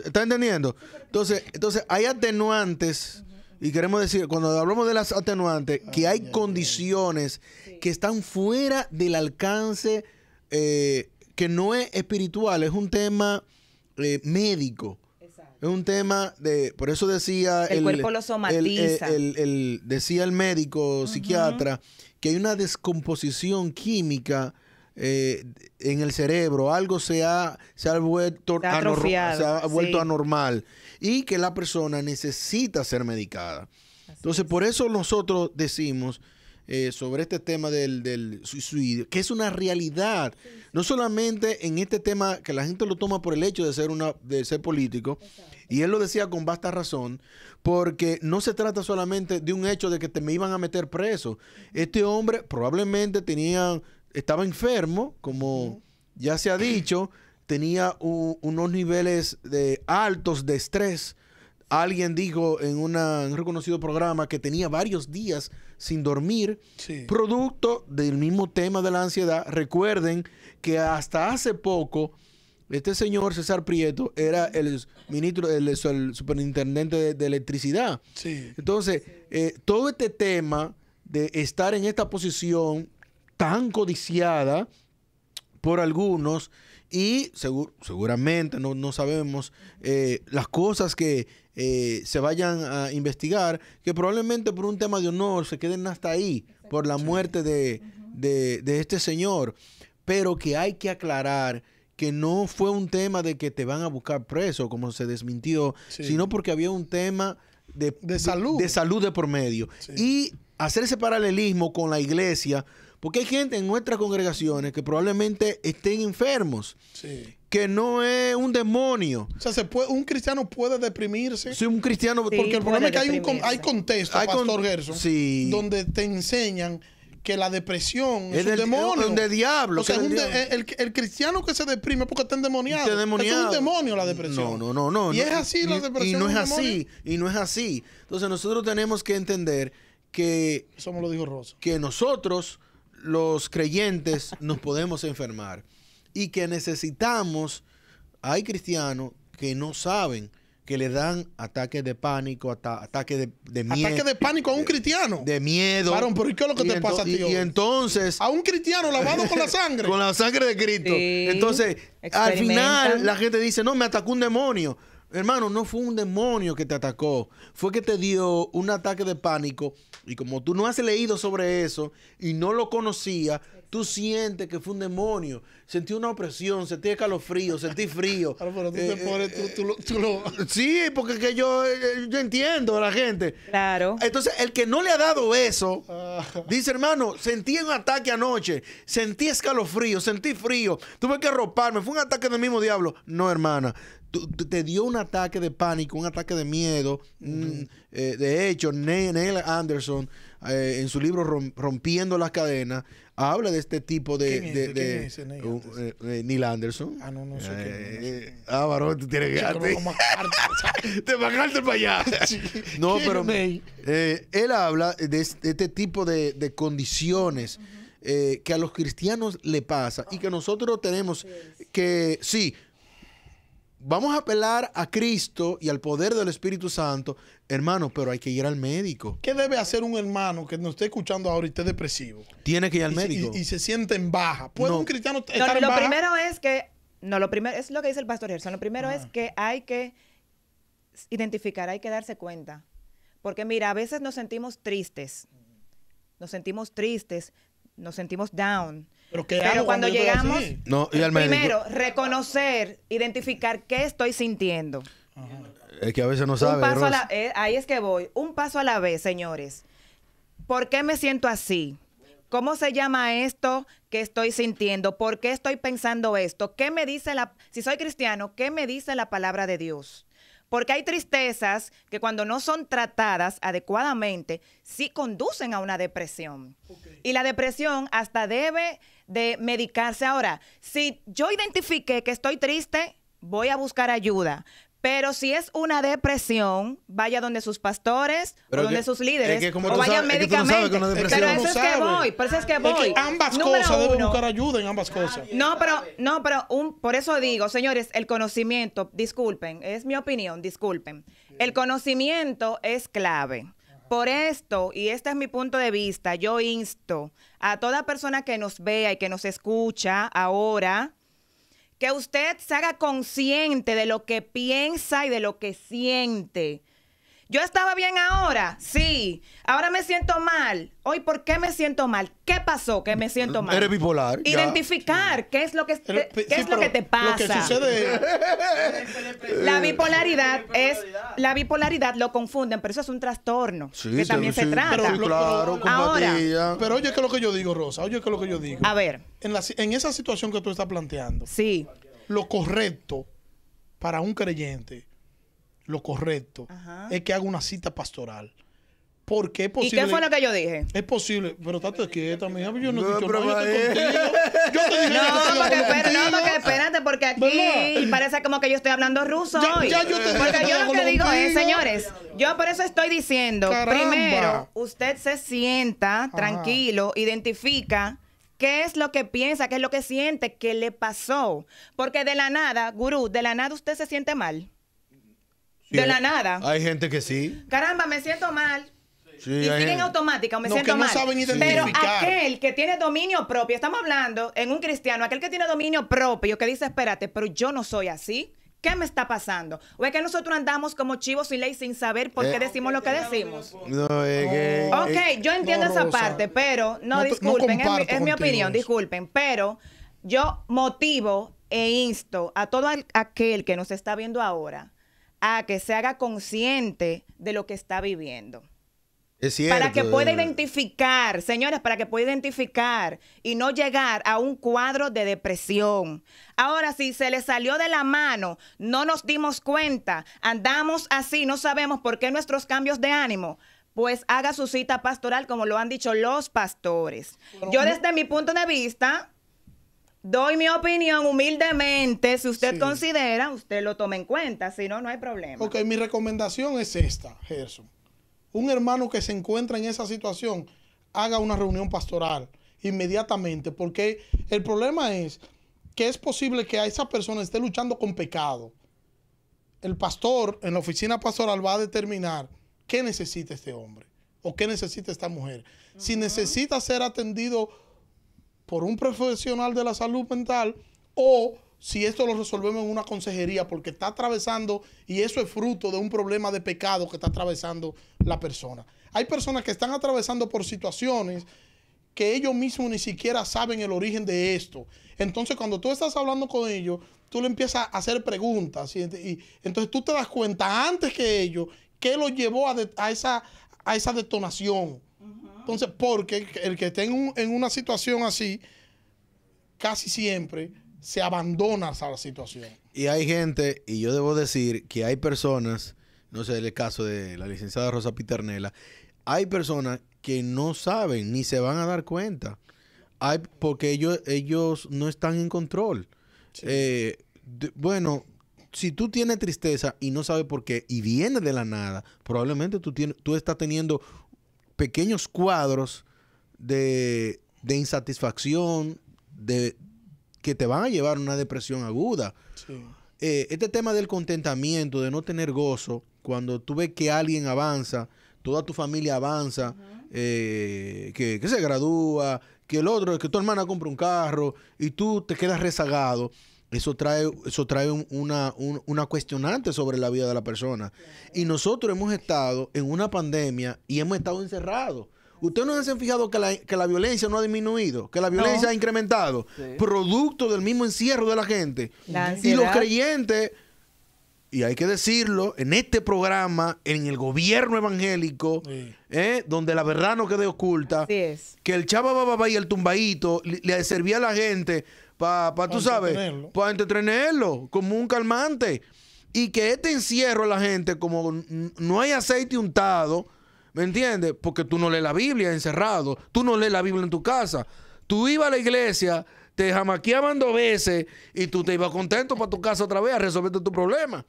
¿Está entendiendo? Entonces, entonces hay atenuantes y queremos decir, cuando hablamos de las atenuantes, que hay condiciones que están fuera del alcance, eh, que no es espiritual, es un tema eh, médico. Es un tema de, por eso decía El cuerpo lo somatiza. el- el- decía el médico psiquiatra que hay una descomposición química eh, en el cerebro, algo se ha, se ha vuelto, Se ha anor- atrofiado, se ha vuelto sí. anormal y que la persona necesita ser medicada. Entonces, por eso nosotros decimos eh, sobre este tema del, del suicidio, que es una realidad. No solamente en este tema que la gente lo toma por el hecho de ser, una, de ser político, y él lo decía con vasta razón, porque no se trata solamente de un hecho de que te me iban a meter preso. Este hombre probablemente tenía, estaba enfermo, como ya se ha dicho, tenía u- unos niveles de altos de estrés. Alguien dijo en una- un reconocido programa que tenía varios días sin dormir, Sí. producto del mismo tema de la ansiedad. Recuerden que hasta hace poco este señor César Prieto era el ministro, el, el superintendente de, de electricidad. Sí. Entonces, eh, todo este tema de estar en esta posición tan codiciada por algunos y segur- seguramente no, no sabemos eh, las cosas que eh, se vayan a investigar, que probablemente por un tema de honor se queden hasta ahí, por la muerte de, de- de este señor, pero que hay que aclarar que no fue un tema de que te van a buscar preso, como se desmintió, Sí. sino porque había un tema de, De salud. de salud de por medio. Sí. Y hacer ese paralelismo con la iglesia, porque hay gente en nuestras congregaciones que probablemente estén enfermos, Sí. que no es un demonio. O sea, se puede, un cristiano puede deprimirse. Si un cristiano... Sí. Porque el problema es que hay, un, hay contexto, Hay con- Pastor Gerson, sí. donde te enseñan que la depresión es, Es un demonio. es un de diablo, O sea, que es un de- el, el cristiano que se deprime es porque está endemoniado. Está endemoniado. Es un demonio la depresión. No, no, no, no. Y no, es así la depresión. Y no es así, y no es así. Entonces nosotros tenemos que entender que, Eso me lo dijo Rosa. que nosotros, los creyentes, nos podemos enfermar. Y que necesitamos, hay cristianos que no saben que le dan ataques de pánico, ata- ataques de, de miedo. Ataque de pánico a un cristiano. de miedo. Varón, pero ¿y qué es lo que Y te pasa a ti y- entonces, A un cristiano lavado con la sangre. con la sangre de Cristo. Sí. Entonces, al final la gente dice, no, me atacó un demonio. Hermano, no fue un demonio que te atacó. Fue que te dio un ataque de pánico. Y como tú no has leído sobre eso y no lo conocías, tú sientes que fue un demonio. Sentí una opresión, sentí escalofrío, sentí frío. Claro, pero tú Eh, te pones, tú, tú lo- tú lo- Sí, porque es que yo, eh, yo entiendo a la gente. Claro. Entonces, el que no le ha dado eso, Ah. dice, hermano, sentí un ataque anoche, sentí escalofrío, sentí frío, tuve que arroparme, fue un ataque del mismo diablo. No, hermana, te dio un ataque de pánico, un ataque de miedo. Mm, eh, de hecho, Neil Anderson, eh, en su libro Rom- Rompiendo las Cadenas, habla de este tipo de... ¿Quién es de- ese? de- ¿Quién es ese Neil Anderson? eh, eh, Neil Anderson. Ah, no, no sé quién es. Eh, ah, varón, tú tienes que... Hartar. te bajarte para allá. No, ¿Quién pero eh, él habla de es- de este tipo de, de condiciones eh, que a los cristianos le pasa y que nosotros tenemos que, sí, vamos a apelar a Cristo y al poder del Espíritu Santo, hermano, pero hay que ir al médico. ¿Qué debe hacer un hermano que nos esté escuchando ahora y esté depresivo? Tiene que ir al Y se- médico. Y, y se siente en baja. ¿Puede No. un cristiano No, estar en lo baja? primero es que, no, lo primero es lo que dice el pastor Gerson. Lo primero es que hay que identificar, hay que darse cuenta. Porque mira, a veces nos sentimos tristes, nos sentimos tristes, nos sentimos down. Pero, ¿qué Pero hago cuando llegamos, así? no, ir al médico. primero, reconocer, identificar qué estoy sintiendo. Es que a veces no sabe. un paso a la, eh, ahí es que voy. Un paso a la vez, señores. ¿Por qué me siento así? ¿Cómo se llama esto que estoy sintiendo? ¿Por qué estoy pensando esto? ¿Qué me dice la, si soy cristiano, qué me dice la palabra de Dios? Porque hay tristezas que cuando no son tratadas adecuadamente, sí conducen a una depresión. Y la depresión hasta debe de medicarse. Ahora, si yo identifique que estoy triste, voy a buscar ayuda. Pero si es una depresión, vaya donde sus pastores Pero o donde que- sus líderes es que como o tú vaya sabes- es que tú no sabes médicamente. Es Pero eso no es que voy, por eso es que Es voy. que ambas Número cosas deben uno, buscar ayuda en ambas cosas. no, pero, no, pero un, por eso digo, señores, el conocimiento, disculpen, es mi opinión, disculpen. El conocimiento es clave. Por esto, y este es mi punto de vista, yo insto a toda persona que nos vea y que nos escucha ahora, que usted se haga consciente de lo que piensa y de lo que siente. Yo estaba bien ahora, sí. Ahora me siento mal. Hoy, ¿por qué me siento mal? ¿Qué pasó que me siento mal? Eres bipolar, ya. Identificar qué es lo que, qué sí, es lo que te pasa. Lo que sucede La bipolaridad es la bipolaridad lo confunden, pero eso es un trastorno Sí, que sí, también sí, se trata. pero- claro, con Ahora. Pero oye, ¿qué es lo que yo digo, Rosa? Oye, ¿qué es lo que yo digo? a ver, En, la, en esa situación que tú estás planteando, sí. lo correcto para un creyente, lo correcto, Ajá. es que haga una cita pastoral. Porque es ¿Y posible. qué fue lo que yo dije? Es posible, pero estate quieta, mija. Yo no he No, dicho pero nada. Yo estoy va, eh. contigo. Yo te dije No, que porque, espera- no, porque espérate, porque aquí ¿Verdad? parece como que yo estoy hablando ruso Ya- hoy. ya yo te dije que porque yo lo que digo es, señores, yo por eso estoy diciendo, Caramba. primero, usted se sienta tranquilo, identifica qué es lo que piensa, qué es lo que siente, qué le pasó. Porque de la nada, gurú, de la nada usted se siente mal. De hay- la nada. Hay gente que sí. Caramba, me siento mal. Sí, y siguen gente- automática o me No, siento que no mal. saben Pero aquel que tiene dominio propio, estamos hablando en un cristiano, aquel que tiene dominio propio, que dice, espérate, pero yo no soy así. ¿Qué me está pasando? ¿O es que nosotros andamos como chivos sin ley sin saber por qué Eh. decimos lo que decimos? No, es que- No. Ok, yo entiendo no, esa Rosa. parte, pero no, disculpen, es, mi, es mi opinión, disculpen, pero yo motivo e insto a todo aquel que nos está viendo ahora a que se haga consciente de lo que está viviendo. es cierto. Para que pueda identificar, señores, para que pueda identificar y no llegar a un cuadro de depresión. Ahora, si se le salió de la mano, no nos dimos cuenta, andamos así, no sabemos por qué nuestros cambios de ánimo, pues haga su cita pastoral como lo han dicho los pastores. Yo desde mi punto de vista... Doy mi opinión humildemente. Si usted Sí. considera, usted lo tome en cuenta. Si no, no hay problema. Ok, mi recomendación es esta, Gerson. Un hermano que se encuentra en esa situación, haga una reunión pastoral inmediatamente, porque el problema es que es posible que a esa persona esté luchando con pecado. El pastor en la oficina pastoral va a determinar qué necesita este hombre o qué necesita esta mujer. Si necesita ser atendido por un profesional de la salud mental o si esto lo resolvemos en una consejería porque está atravesando y eso es fruto de un problema de pecado que está atravesando la persona. Hay personas que están atravesando por situaciones que ellos mismos ni siquiera saben el origen de esto. Entonces, cuando tú estás hablando con ellos, tú le empiezas a hacer preguntas y, entonces tú te das cuenta antes que ellos qué los llevó a esa, a esa detonación. Entonces, porque el que esté en, un- en una situación así, casi siempre se abandona a la situación. Y hay gente, y yo debo decir que hay personas, no sé, el caso de la licenciada Rosa Piternela, hay personas que no saben ni se van a dar cuenta. Hay, porque ellos, ellos no están en control. Eh, de- bueno, si tú tienes tristeza y no sabes por qué y viene de la nada, probablemente tú, tienes, tú estás teniendo pequeños cuadros de, de insatisfacción, de que te van a llevar a una depresión aguda. Sí. eh, este tema del contentamiento, de no tener gozo, cuando tú ves que alguien avanza, toda tu familia avanza, eh, que, que se gradúa, que el otro, que tu hermana compra un carro y tú te quedas rezagado, eso trae, eso trae un- una, un- una cuestionante sobre la vida de la persona. Y nosotros hemos estado en una pandemia y hemos estado encerrados. ¿Ustedes no se han fijado que la, que la violencia no ha disminuido? Que la violencia ha incrementado. Sí. Producto del mismo encierro de la gente. La Y los creyentes, y hay que decirlo, en este programa, en el gobierno evangélico, Sí. ¿eh? donde la verdad no quede oculta, Así es. que el chava bababa y el tumbaíto le, le servía a la gente para, Pa tú sabes, entretenerlo. para entretenerlo, como un calmante. Y que este encierro a la gente, como no hay aceite untado, ¿me entiendes? Porque tú no lees la Biblia encerrado, tú no lees la Biblia en tu casa. Tú ibas a la iglesia, te jamaqueaban dos veces y tú te ibas contento para tu casa otra vez a resolverte tu problema.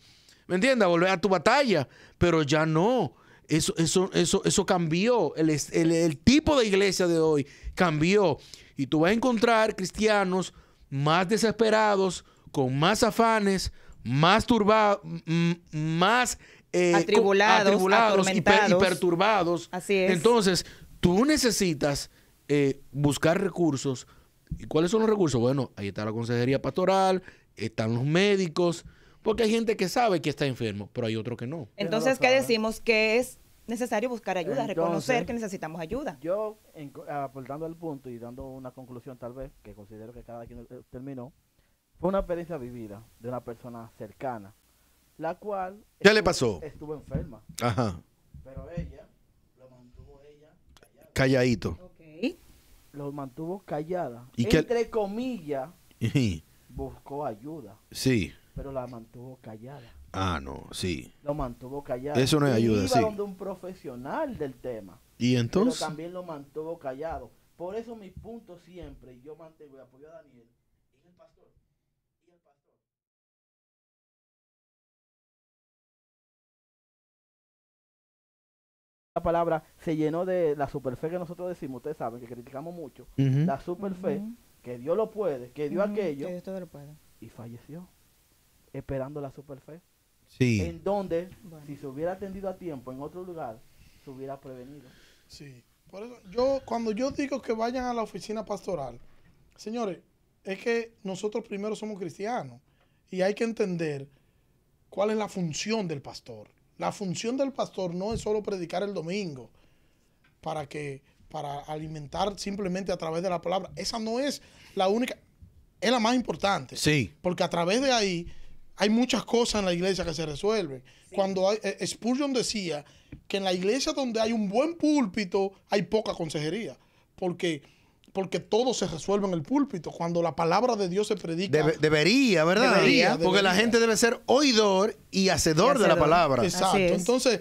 ¿Me entiendes? A volver a tu batalla. Pero ya no. Eso, eso, eso, eso cambió. El, el- el tipo de iglesia de hoy cambió. Y tú vas a encontrar cristianos más desesperados, con más afanes, más turbados, más eh, Atribulados, atribulados y, per- y atormentados. perturbados. Así es. Entonces, tú necesitas eh, buscar recursos. ¿Y cuáles son los recursos? Bueno, ahí está la consejería pastoral, están los médicos, porque hay gente que sabe que está enfermo, pero hay otro que no. Entonces, ¿qué decimos? Que es necesario buscar ayuda, Entonces- reconocer que necesitamos ayuda. Yo, en- aportando al punto y dando una conclusión tal vez, que considero que cada quien eh, terminó, fue una experiencia vivida de una persona cercana, la cual... ¿Qué le estuvo- pasó? Estuvo enferma, Ajá. pero ella lo mantuvo ella callada. Calladito. Ok. Lo mantuvo callada. ¿Y qué- Entre comillas, buscó ayuda, Sí. pero la mantuvo callada. Ah, no, sí. Lo mantuvo callada. Eso no es ayuda, iba sí. donde un profesional del tema. Y entonces, pero también lo mantuvo callado. Por eso mi punto siempre, y yo mantengo y apoyo a Daniel, y el pastor. Y el pastor. La palabra se llenó de la superfe que nosotros decimos, ustedes saben que criticamos mucho, la superfe, Ujú. que Dios lo puede, que dio Ujú, aquello, que Dios todo lo puede. y falleció, esperando la superfe. Sí. En donde, Bueno. si se hubiera atendido a tiempo en otro lugar, se hubiera prevenido. Sí. Por eso, yo, cuando yo digo que vayan a la oficina pastoral, señores, es que nosotros primero somos cristianos y hay que entender cuál es la función del pastor. La función del pastor no es solo predicar el domingo para que para alimentar simplemente a través de la palabra. Esa no es la única, es la más importante. Sí. Porque a través de ahí hay muchas cosas en la iglesia que se resuelven. Cuando hay, eh, Spurgeon decía que en la iglesia donde hay un buen púlpito hay poca consejería. Porque, porque todo se resuelve en el púlpito. Cuando la palabra de Dios se predica. Debe- debería, ¿verdad? Debería, Porque la gente debe ser oidor y hacedor, Y de la hacedor. palabra. Exacto. Entonces,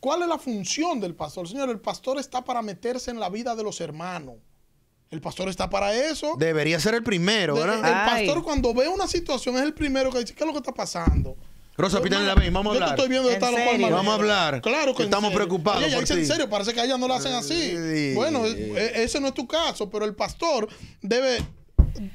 ¿cuál es la función del pastor? Señor, el pastor está para meterse en la vida de los hermanos. El pastor está para eso. Debería ser el primero, De- ¿verdad? el Ay. pastor cuando ve una situación es el primero que dice, ¿qué es lo que está pasando? Rosa Pitanela, hermano, ven, vamos a yo te hablar. estoy viendo de ¿En tal cual. Vamos a hablar. Claro que en Estamos serio. preocupados ella por dice ti. en serio, parece que a ella no la hacen así. Sí. Bueno, e- ese no es tu caso, pero el pastor debe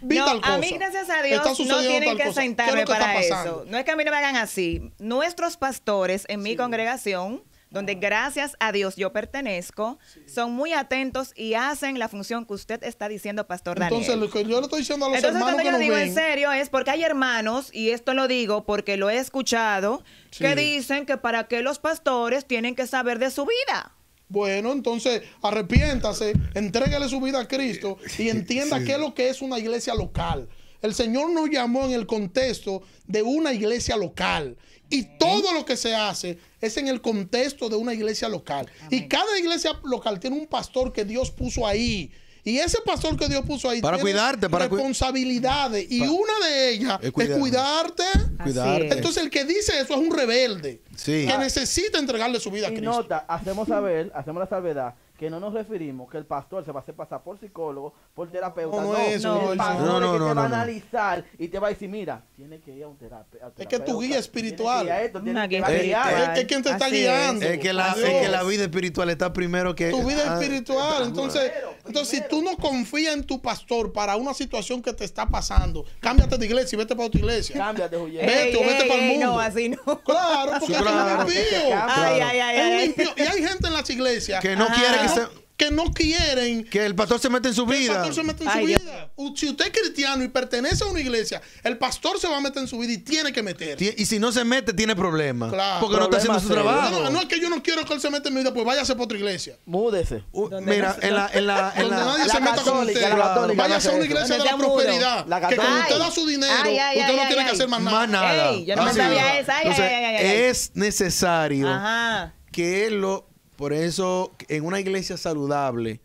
vi No, tal cosa. a mí, gracias a Está Dios, no sucediendo tienen tal que cosa. ¿Qué es sentarme lo que está para pasando? eso. No es que a mí no me hagan así. Nuestros pastores en mi congregación, donde gracias a Dios yo pertenezco, son muy atentos y hacen la función que usted está diciendo, Pastor Daniel. Entonces, lo que yo le estoy diciendo a los Entonces, hermanos cuando que yo digo ven, en serio es porque hay hermanos, y esto lo digo porque lo he escuchado, que dicen que para qué los pastores tienen que saber de su vida. Bueno, entonces arrepiéntase, entrégale su vida a Cristo y entienda qué es lo que es una iglesia local. El Señor nos llamó en el contexto de una iglesia local. Y todo lo que se hace es en el contexto de una iglesia local. Y cada iglesia local tiene un pastor que Dios puso ahí. Y ese pastor que Dios puso ahí Para tiene cuidarte, para responsabilidades. y una de ellas Es es, cuidar. cuidarte. Cuidarte. es. Entonces el que dice eso es un rebelde. Sí. Que necesita entregarle su vida a Y Cristo. nota, hacemos saber, hacemos la salvedad, que no nos referimos que el pastor se va a hacer pasar por psicólogo, por terapeuta. No, No, no eso, el no, pastor no, es no, que no, te va a no, no. analizar y te va a decir, mira, tiene que ir a un terape- a Es que tu guía terapeuta, espiritual. que esto, Una guía. Es que quien te está Así guiando. es. Es que, la, es que la vida espiritual está primero que... tu vida ah, espiritual. Entonces, Primero, Entonces, si tú no confías en tu pastor para una situación que te está pasando, cámbiate de iglesia y vete para otra iglesia. Cámbiate, Julián. Vete o vete para el mundo. No, así no. Claro, porque Sí, claro. es un impío. Ay, ay, ay, Es un ay. impío. Y hay gente en las iglesias Que no quiere que, no- se- que no quieren que el pastor se mete en su que el vida. pastor se meta en Ay, su Dios vida. Si usted es cristiano y pertenece a una iglesia, el pastor se va a meter en su vida y tiene que meter. Y si no se mete, tiene problemas. Claro. Porque no está haciendo su serio. trabajo. No, no es que yo no quiero que él se meta en mi vida, pues váyase para otra iglesia. Múdese. Donde mira, no se- en la, en la, en Donde la- nadie la se meta con católica, usted. la católica Váyase a una iglesia de la mudo. prosperidad. La que cuando usted da su dinero, Ay, ay, usted no ay, tiene ay, que hacer más nada. más nada. Ey, yo no me sabía esa. Es necesario que lo, por eso, en una iglesia saludable,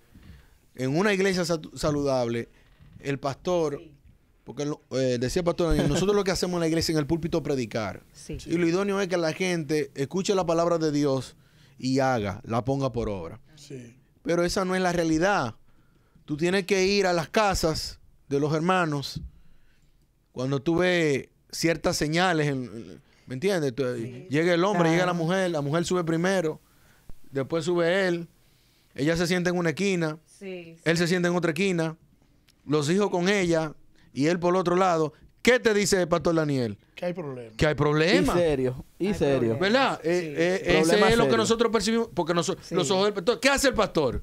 en una iglesia sa- saludable, el pastor, porque eh, decía el pastor, nosotros lo que hacemos en la iglesia en el púlpito es predicar. Sí. Y lo idóneo es que la gente escuche la palabra de Dios y haga, la ponga por obra. Sí. Pero esa no es la realidad. Tú tienes que ir a las casas de los hermanos cuando tú ves ciertas señales, en- en- ¿me entiendes? Tú- Llega el hombre, Claro. llega la mujer, la mujer sube primero, después sube él, ella se sienta en una esquina, Sí. él se sienta en otra esquina, los hijos con ella y él por el otro lado. ¿Qué te dice el pastor Daniel? Que hay problemas. Que hay Y problemas. serio. Y Hay serio. ¿Verdad? Sí, Eh, eh, ese es lo que nosotros percibimos, porque noso- Sí. los ojos del pastor. ¿Qué hace el pastor?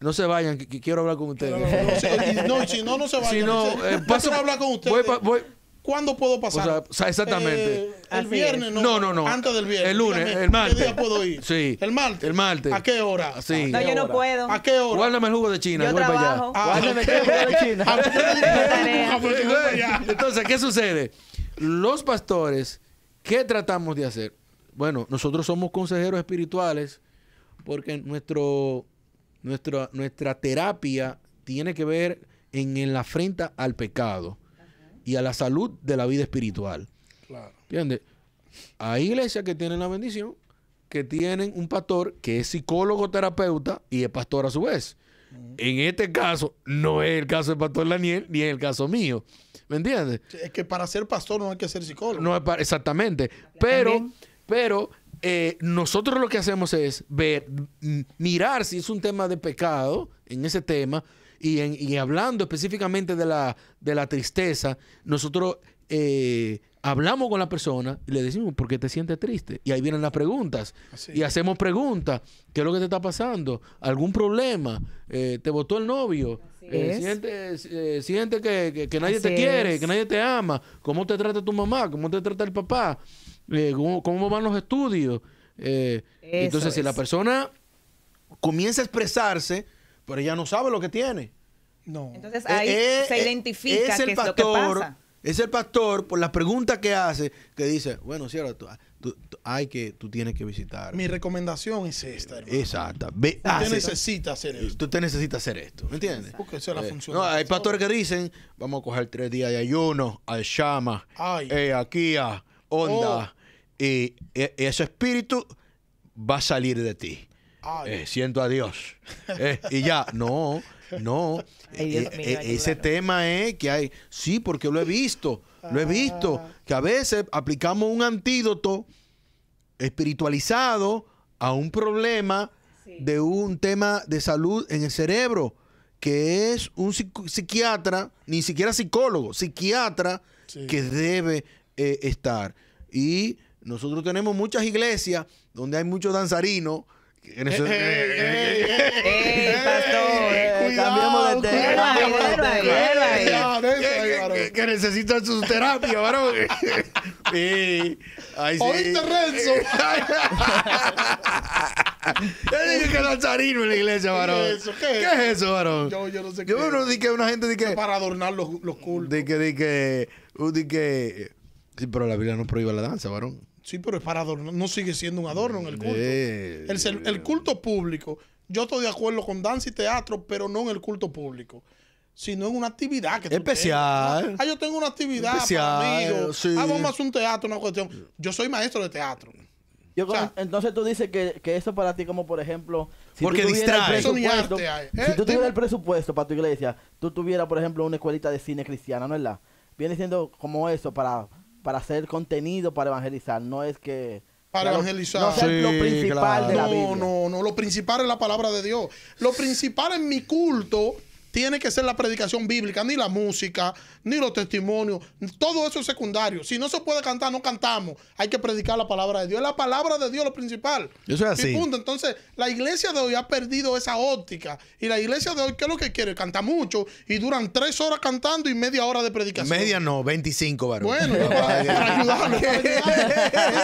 No se vayan, que, que quiero hablar con ustedes. No, no, no, si- y no, si no, no se vaya. Si no, eh, paso- quiero hablar con usted. voy pa- voy- ¿Cuándo puedo pasar? O sea, o sea, exactamente. Eh, el viernes, es. no. No, no, no. Antes del viernes. El lunes, Dígame, el martes. ¿Qué día puedo ir? Sí. El martes. El martes. ¿A qué hora? Sí. No, yo no puedo. ¿A qué hora? Guárdame el jugo de China. Yo allá. trabajo. Ah, Guárdame que jugo de China. Ah, pues ah. Entonces, ¿qué sucede? Los pastores, ¿qué tratamos de hacer? Bueno, nosotros somos consejeros espirituales porque nuestro, nuestra, nuestra terapia tiene que ver en, en la frente al pecado y a la salud de la vida espiritual. Claro. ¿Entiendes? Hay iglesias que tienen la bendición, que tienen un pastor que es psicólogo terapeuta y es pastor a su vez. En este caso, no es el caso del pastor Daniel ni es el caso mío. ¿Me entiendes? Es que para ser pastor no hay que ser psicólogo. No es exactamente. Pero, También. pero eh, nosotros lo que hacemos es ver, mirar si es un tema de pecado en ese tema y, en- y hablando específicamente de la, de la tristeza, nosotros eh, hablamos con la persona y le decimos, ¿por qué te sientes triste? Y ahí vienen las preguntas. Así Y hacemos preguntas. ¿Qué es lo que te está pasando? ¿Algún problema? Eh, ¿Te votó el novio? Eh, es. ¿Sientes eh, siente que, que- que nadie te quiere, es. que nadie te ama? ¿Cómo te trata tu mamá? ¿Cómo te trata el papá? Eh, ¿cómo, cómo van los estudios? Eh, entonces, si la persona comienza a expresarse, pero ella no sabe lo que tiene. No. Entonces Eh, ahí eh, se eh, identifica es el qué es lo que pastor- pasa. Es el pastor, por las preguntas que hace, que dice, bueno, cierto, tú, tú- tú- hay que, tú tienes que visitar. Mi recomendación es esta, hermano. Exacto. Ve, Usted hace- necesita hacer esto. Tú te necesitas hacer esto, ¿me entiendes? Porque esa es la Eh, función No, hay pastor. pastores que dicen, vamos a coger tres días de ayuno, al Shama, eh, aquí a onda, y e- ese espíritu va a salir de ti. Eh, siento a Dios. Eh, y ya, no, no. Ay, Dios Eh, mío, ese ayúdanos. tema es que hay, sí, porque lo he visto, lo he visto, que a veces aplicamos un antídoto espiritualizado a un problema de un tema de salud en el cerebro, que es un psiquiatra, ni siquiera psicólogo, psiquiatra Sí. que debe eh, estar. Y nosotros tenemos muchas iglesias donde hay muchos danzarinos. Eh, de que, necesitan su terapia, varón. Ay, sí. ¿Oíste, Renzo? Yo dije que danzarino en la iglesia, varón. es eso? ¿Qué es? es eso, varón? Yo, yo no sé Yo qué. no di que una gente di que Para adornar los, los cultos. di que di que uh, di que sí, pero la Biblia no prohíbe la danza, varón. Sí, pero es para adornar. No sigue siendo un adorno en el culto. Eh, El, el culto público, yo estoy de acuerdo con danza y teatro, pero no en el culto público. Sino en una actividad que tú Especial. tengas. Ah, yo tengo una actividad Especial, para amigos. sí. Ah, vamos a hacer un teatro, una cuestión. Yo soy maestro de teatro. Yo O sea, con- entonces tú dices que, que eso para ti como por ejemplo si Porque tú distrae. el Eso ni arte hay. Eh, si tú dime. tuvieras el presupuesto para tu iglesia tú tuvieras por ejemplo una escuelita de cine cristiana no es verdad viene siendo como eso para para hacer contenido para evangelizar no es que Para evangelizar. No ser lo Sí, principal claro. de la No, Biblia. no, no. Lo principal es la palabra de Dios. Lo principal en mi culto tiene que ser la predicación bíblica, ni la música, ni los testimonios. Todo eso es secundario. Si no se puede cantar, no cantamos. Hay que predicar la palabra de Dios. Es la palabra de Dios lo principal. Eso es así. Y punto. Entonces, la iglesia de hoy ha perdido esa óptica. Y la iglesia de hoy, ¿qué es lo que quiere? Canta mucho y duran tres horas cantando y media hora de predicación. Media no, 25, varón. Bueno, yo para.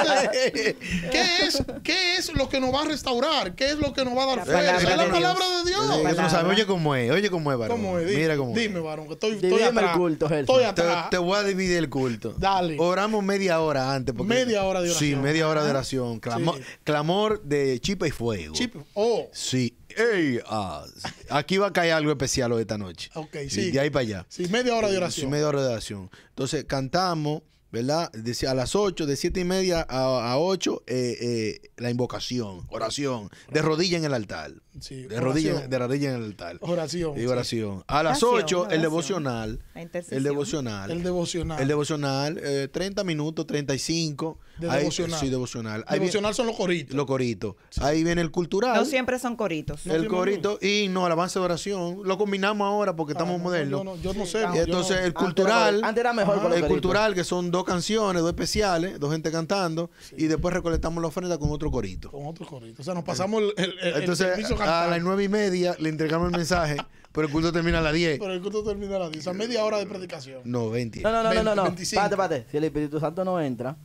Entonces, ¿qué, es, ¿Qué es lo que nos va a restaurar? ¿Qué es lo que nos va a dar La palabra Es la palabra de Dios. Sabes, oye cómo es, oye cómo es, varón. ¿Cómo es? Dime, Mira cómo es. Dime, varón, que estoy, estoy el atrás. culto, Gerson. Estoy Te, atrás. te voy a dividir el culto. Dale. Oramos media hora antes. porque- Media hora de oración. Sí, media hora de oración. Clamo- Sí. Clamor de chipa y fuego. Chip. Oh, Sí. Ey, ah, aquí va a caer algo especial hoy esta noche. ok, sí. De ahí para allá. Sí, media hora de Sí, oración. media hora de oración. Entonces cantamos, ¿verdad? Decía a las 8, de 7 y media a, a 8, eh, eh, la invocación, oración, de rodilla en el altar. Sí, De rodilla, de rodilla en el altar. Oración. Y sí. oración. A las Oración, 8, el oración. devocional. La. El devocional. El devocional. El devocional, eh, 30 minutos, 35. De Ahí- devocional. Sí, devocional. Ahí devocional son los coritos. Los coritos. Ahí viene el cultural. No siempre son coritos. No el corito y no, alabanza de oración. Lo combinamos ahora porque Ah, estamos no, modernos. Yo no, yo no sé. Yo entonces no- el cultural, antes era mejor el coritos. cultural que son dos canciones, dos especiales, dos gente cantando y después recolectamos la ofrenda con otro corito. Con otro corito. O sea, nos pasamos el, el, el- el Entonces a las nueve y media le entregamos el mensaje, pero el culto termina a las 10. Pero el culto termina a las 10. O sea, media hora de predicación. No, 20. No, no, no, no, no, no. 25. Espérate, espérate. Si el Espíritu Santo no entra,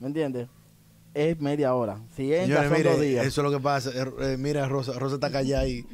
¿me entiendes? Es media hora. Si entra, Señores, son mire, dos días. eso es lo que pasa. Eh, eh, mira, Rosa, Rosa está callada ahí.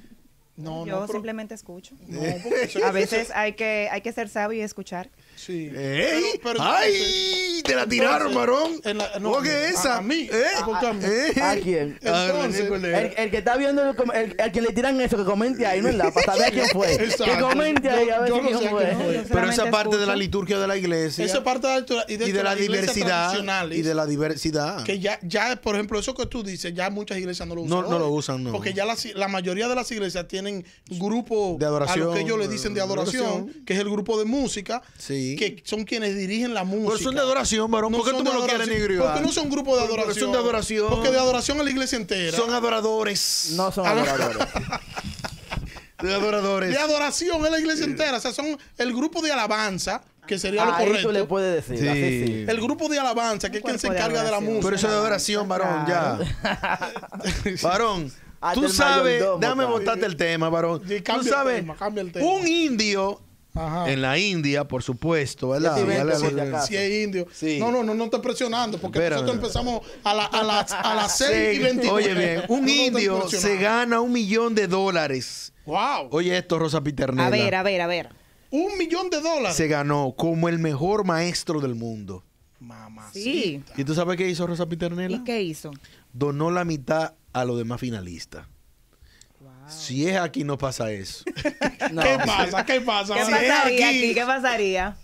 No, Yo no, pero- simplemente escucho. no, porque eso- A veces hay que, hay que ser sabio y escuchar. Sí. ¡Ey! Pero- pero ¡Ay! ¡Te la tiraron, varón! la- no, ¿Cómo que a- esa? a mí, ¿Eh? ¿por qué a? ¿Eh? ¿A quién? Entonces. El, el que está viendo, el, el, el que le tiran eso, que comente ahí, ¿no es la? Para saber a quién fue. Exacto. Que comente ahí a ver Yo- yo si no quién sé fue. quién fue. Yo Pero esa parte de la liturgia de la iglesia Esa parte de la altura- y de, y de la las iglesias diversidad tradicionales, y de la diversidad. que ya, ya, por ejemplo, eso que tú dices, ya muchas iglesias no lo usan. No- no lo usan, no. Porque ya la, la mayoría de las iglesias tienen grupos De adoración, a lo que ellos le dicen de de adoración, adoración. que es el grupo de música, Sí. Que son quienes dirigen la música. Pero son de adoración, varón. No ¿Por qué tú me lo quieres negriar? Porque no son grupos de Porque adoración. son de adoración. Porque de adoración a la iglesia entera. Son adoradores. No son Ah, adoradores. De adoradores. de adoración es la iglesia entera. O sea, son el grupo de alabanza, que sería lo Ahí correcto. tú le puedes decir. Sí. Así sí. El grupo de alabanza, que es quien se de encarga de la música. Pero eso es de adoración, varón, ya. varón, tú sabes, déjame botarte el tema, varón. Sí, Tú sabes, tema, cambia el tema. un indio Ajá. en la India, por supuesto, ¿verdad? Te si es indio. Sí. No, no, no, no estoy presionando, porque Espérame. nosotros empezamos a, la- a, las- a las 6 y Sí, 29. Oye bien, un No, indio se gana un millón de dólares. Wow. Oye esto, Rosa Piternella. A ver, a ver, a ver. Un millón de dólares. Se ganó como el mejor maestro del mundo. Mamá. Sí. ¿Y tú sabes qué hizo Rosa Piternella? ¿Y qué hizo? Donó la mitad a los demás finalistas. Si es aquí, no pasa eso. No. ¿Qué pasa? ¿Qué pasa? ¿Qué Si es pasaría aquí- aquí? ¿Qué pasaría?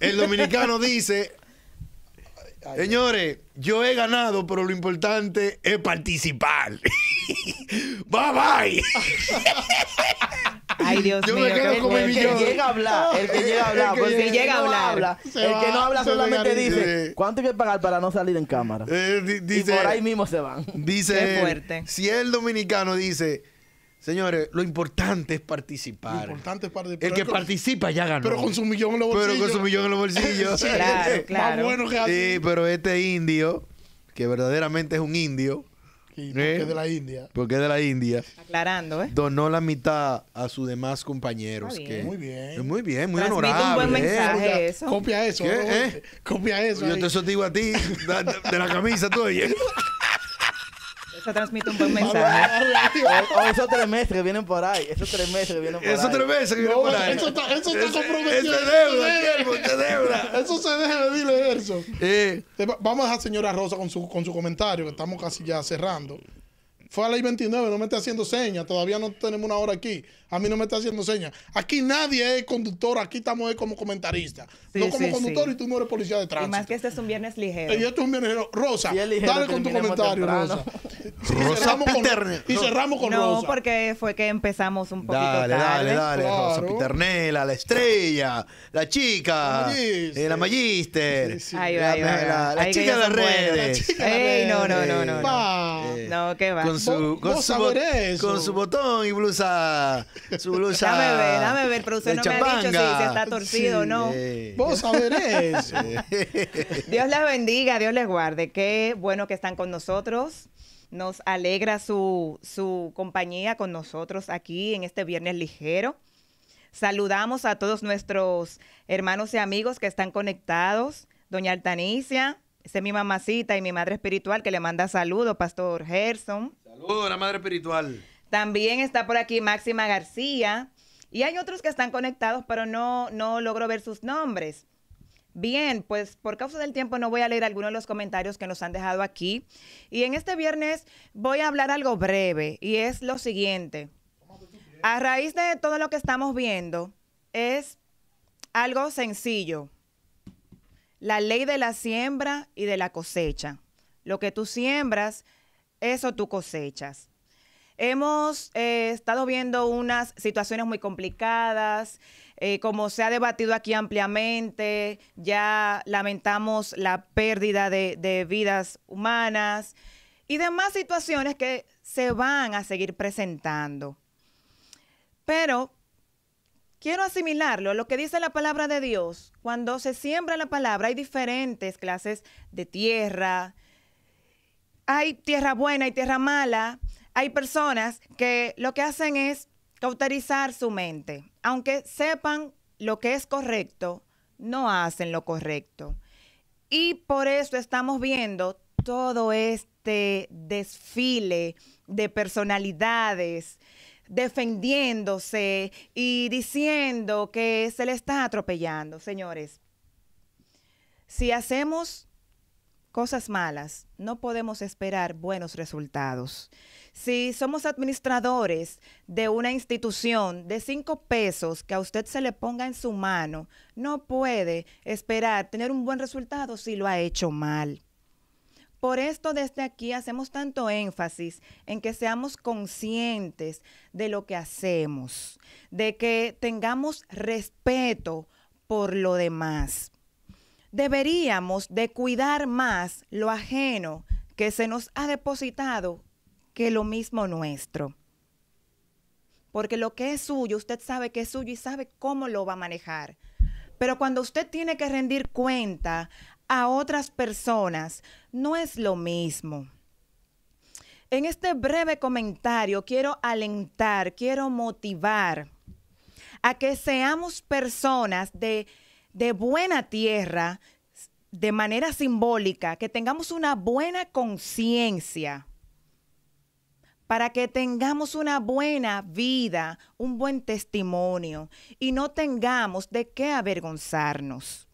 El dominicano dice, señores, yo he ganado, pero lo importante es participar. bye bye. Ay, Dios Yo me mío, quedo qué con El que millón. llega a hablar, el que llega a hablar, El que porque llega- a no hablar. el va, que no habla solamente dice. ¿cuánto hay que pagar para no salir en cámara? Eh, Y por ahí mismo se van. dice Qué fuerte. si el dominicano dice, señores, lo importante es Lo participar. importante es para El que participa ya ganó. Pero con su millón en los Pero bolsillos. con su millón en los bolsillos. Claro, Más claro. bueno que así. Sí, pero este indio, que verdaderamente es un indio, Y porque Eh. es de la India. porque es de la India, Aclarando, ¿eh? donó la mitad a sus demás compañeros. Que- bien. Muy bien. Muy bien, muy Transmite un buen ¿eh? mensaje. Copia- eso. Copia eso. ¿Eh? Copia eso. Yo ahí. te eso te digo a ti, de, de- de la camisa tú, oye. Eso transmite un buen mensaje. O, o esos tres meses que vienen por ahí, esos tres meses que vienen por Eso ahí. tres veces que viene No, por ahí. eso está- eso está comprometido. Eso es deuda, eso es deuda. Eso se deja de dile eso. Eh, Te va- Vamos a dejar señora Rosa con su, con su comentario, que estamos casi ya cerrando. Fue a la I-29, no me está haciendo señas. Todavía no tenemos una hora aquí. A mí no me está haciendo señas. Aquí nadie es conductor, aquí estamos es como comentarista. Sí, no como sí, conductor sí. y tú no eres policía de Y tránsito. más que este es un viernes ligero. Y esto es un viajero. Rosa, ligero, dale con tu comentario, temprano. Rosa. Rosa cerramos con- y cerramos con no, Rosa. porque fue que empezamos un poquito Dale, tarde. dale, dale. Rosa Claro. Piternela, la estrella, la chica, La magíster. eh, la magíster, Sí, sí. Ahí va, la, ahí va, chica de las redes. Ey, no, no, no, no, no. Va. Eh, No, ¿qué va? Con su, Vos- con, vos su saber bot- eso. con su botón y blusa. Su blusa. Dame ver, dame ver, pero usted no me ha dicho si, si está torcido o Sí. no. Vos. Dios les bendiga, Dios les guarde. Qué bueno que están con nosotros. Nos alegra su, su compañía con nosotros aquí en este viernes ligero. Saludamos a todos nuestros hermanos y amigos que están conectados. Doña Altanicia, esa es mi mamacita y mi madre espiritual que le manda saludos, Pastor Gerson. Saludos a la madre espiritual. También está por aquí Máxima García. Y hay otros que están conectados, pero no, no logro ver sus nombres. Bien, pues por causa del tiempo no voy a leer algunos de los comentarios que nos han dejado aquí. Y en este viernes voy a hablar algo breve y es lo siguiente. A raíz de todo lo que estamos viendo, es algo sencillo. La ley de la siembra y de la cosecha. Lo que tú siembras, eso tú cosechas. Hemos eh, estado viendo unas situaciones muy complicadas, eh, como se ha debatido aquí ampliamente, ya lamentamos la pérdida de, de vidas humanas y demás situaciones que se van a seguir presentando. Pero quiero asimilarlo, lo que dice la palabra de Dios. Cuando se siembra la palabra hay diferentes clases de tierra, hay tierra buena y tierra mala. Hay personas que lo que hacen es cauterizar su mente. Aunque sepan lo que es correcto, no hacen lo correcto. Y por eso estamos viendo todo este desfile de personalidades defendiéndose y diciendo que se le está atropellando. Señores, si hacemos cosas malas, no podemos esperar buenos resultados. Si somos administradores de una institución de cinco pesos que a usted se le ponga en su mano, no puede esperar tener un buen resultado si lo ha hecho mal. Por esto desde aquí hacemos tanto énfasis en que seamos conscientes de lo que hacemos, de que tengamos respeto por lo demás deberíamos de cuidar más lo ajeno que se nos ha depositado que lo mismo nuestro. Porque lo que es suyo, usted sabe que es suyo y sabe cómo lo va a manejar. Pero cuando usted tiene que rendir cuenta a otras personas, no es lo mismo. En este breve comentario quiero alentar, quiero motivar a que seamos personas de de buena tierra, de manera simbólica, que tengamos una buena conciencia, para que tengamos una buena vida, un buen testimonio y no tengamos de qué avergonzarnos.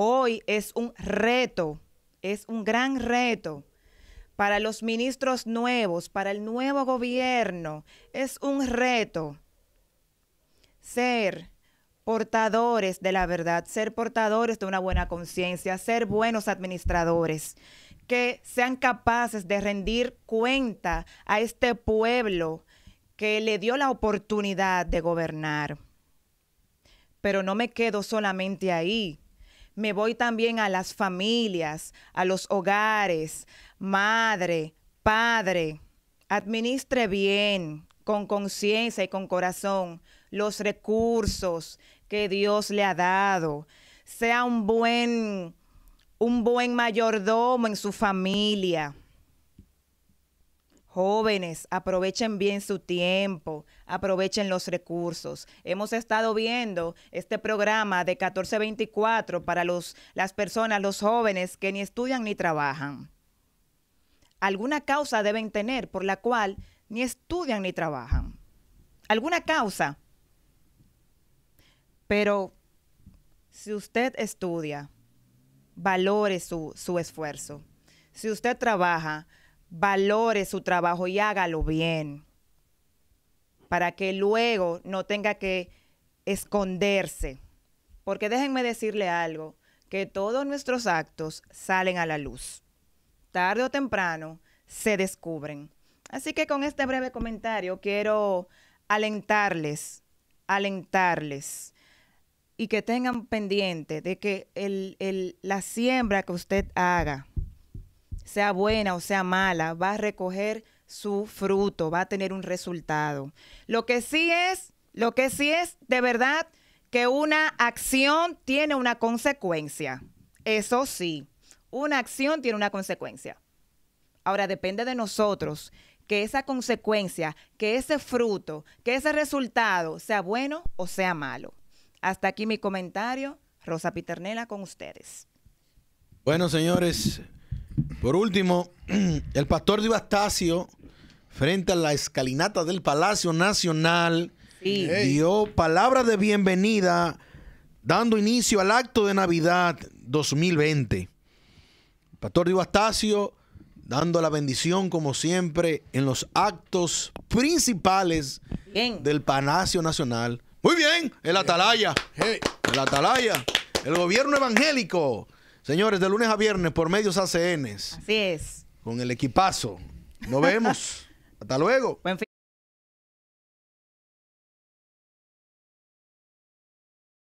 Hoy es un reto, es un gran reto para los ministros nuevos, para el nuevo gobierno, es un reto ser portadores de la verdad, ser portadores de una buena conciencia, ser buenos administradores, que sean capaces de rendir cuenta a este pueblo que le dio la oportunidad de gobernar. Pero no me quedo solamente ahí. Me voy también a las familias, a los hogares, madre, padre. Administre bien, con conciencia y con corazón, los recursos que Dios le ha dado. Sea un buen, un buen mayordomo en su familia. Jóvenes, aprovechen bien su tiempo, aprovechen los recursos. Hemos estado viendo este programa de 1424 para los, las personas, los jóvenes que ni estudian ni trabajan. Alguna causa deben tener por la cual ni estudian ni trabajan. Alguna causa. Pero si usted estudia, valore su, su esfuerzo. Si usted trabaja, valore su trabajo y hágalo bien. Para que luego no tenga que esconderse. Porque déjenme decirle algo, que todos nuestros actos salen a la luz. Tarde o temprano se descubren. Así que con este breve comentario quiero alentarles, alentarles y que tengan pendiente de que el, el, la siembra que usted haga, sea buena o sea mala, va a recoger su fruto, va a tener un resultado. Lo que sí es, lo que sí es de verdad que una acción tiene una consecuencia. Eso sí, una acción tiene una consecuencia. Ahora depende de nosotros que esa consecuencia, que ese fruto, que ese resultado sea bueno o sea malo. Hasta aquí mi comentario. Rosa Piternela con ustedes. Bueno, señores, por último, el pastor Divastacio, frente a la escalinata del Palacio Nacional, Sí. dio palabras de bienvenida, dando inicio al acto de Navidad 2020. El pastor Divastacio dando la bendición, como siempre, en los actos principales Bien. del Palacio Nacional. Muy bien, el Atalaya. Hey, El Atalaya. El gobierno evangélico. Señores, de lunes a viernes por medios ACNs. Así es. Con el equipazo. Nos vemos. Hasta luego. Buen fin.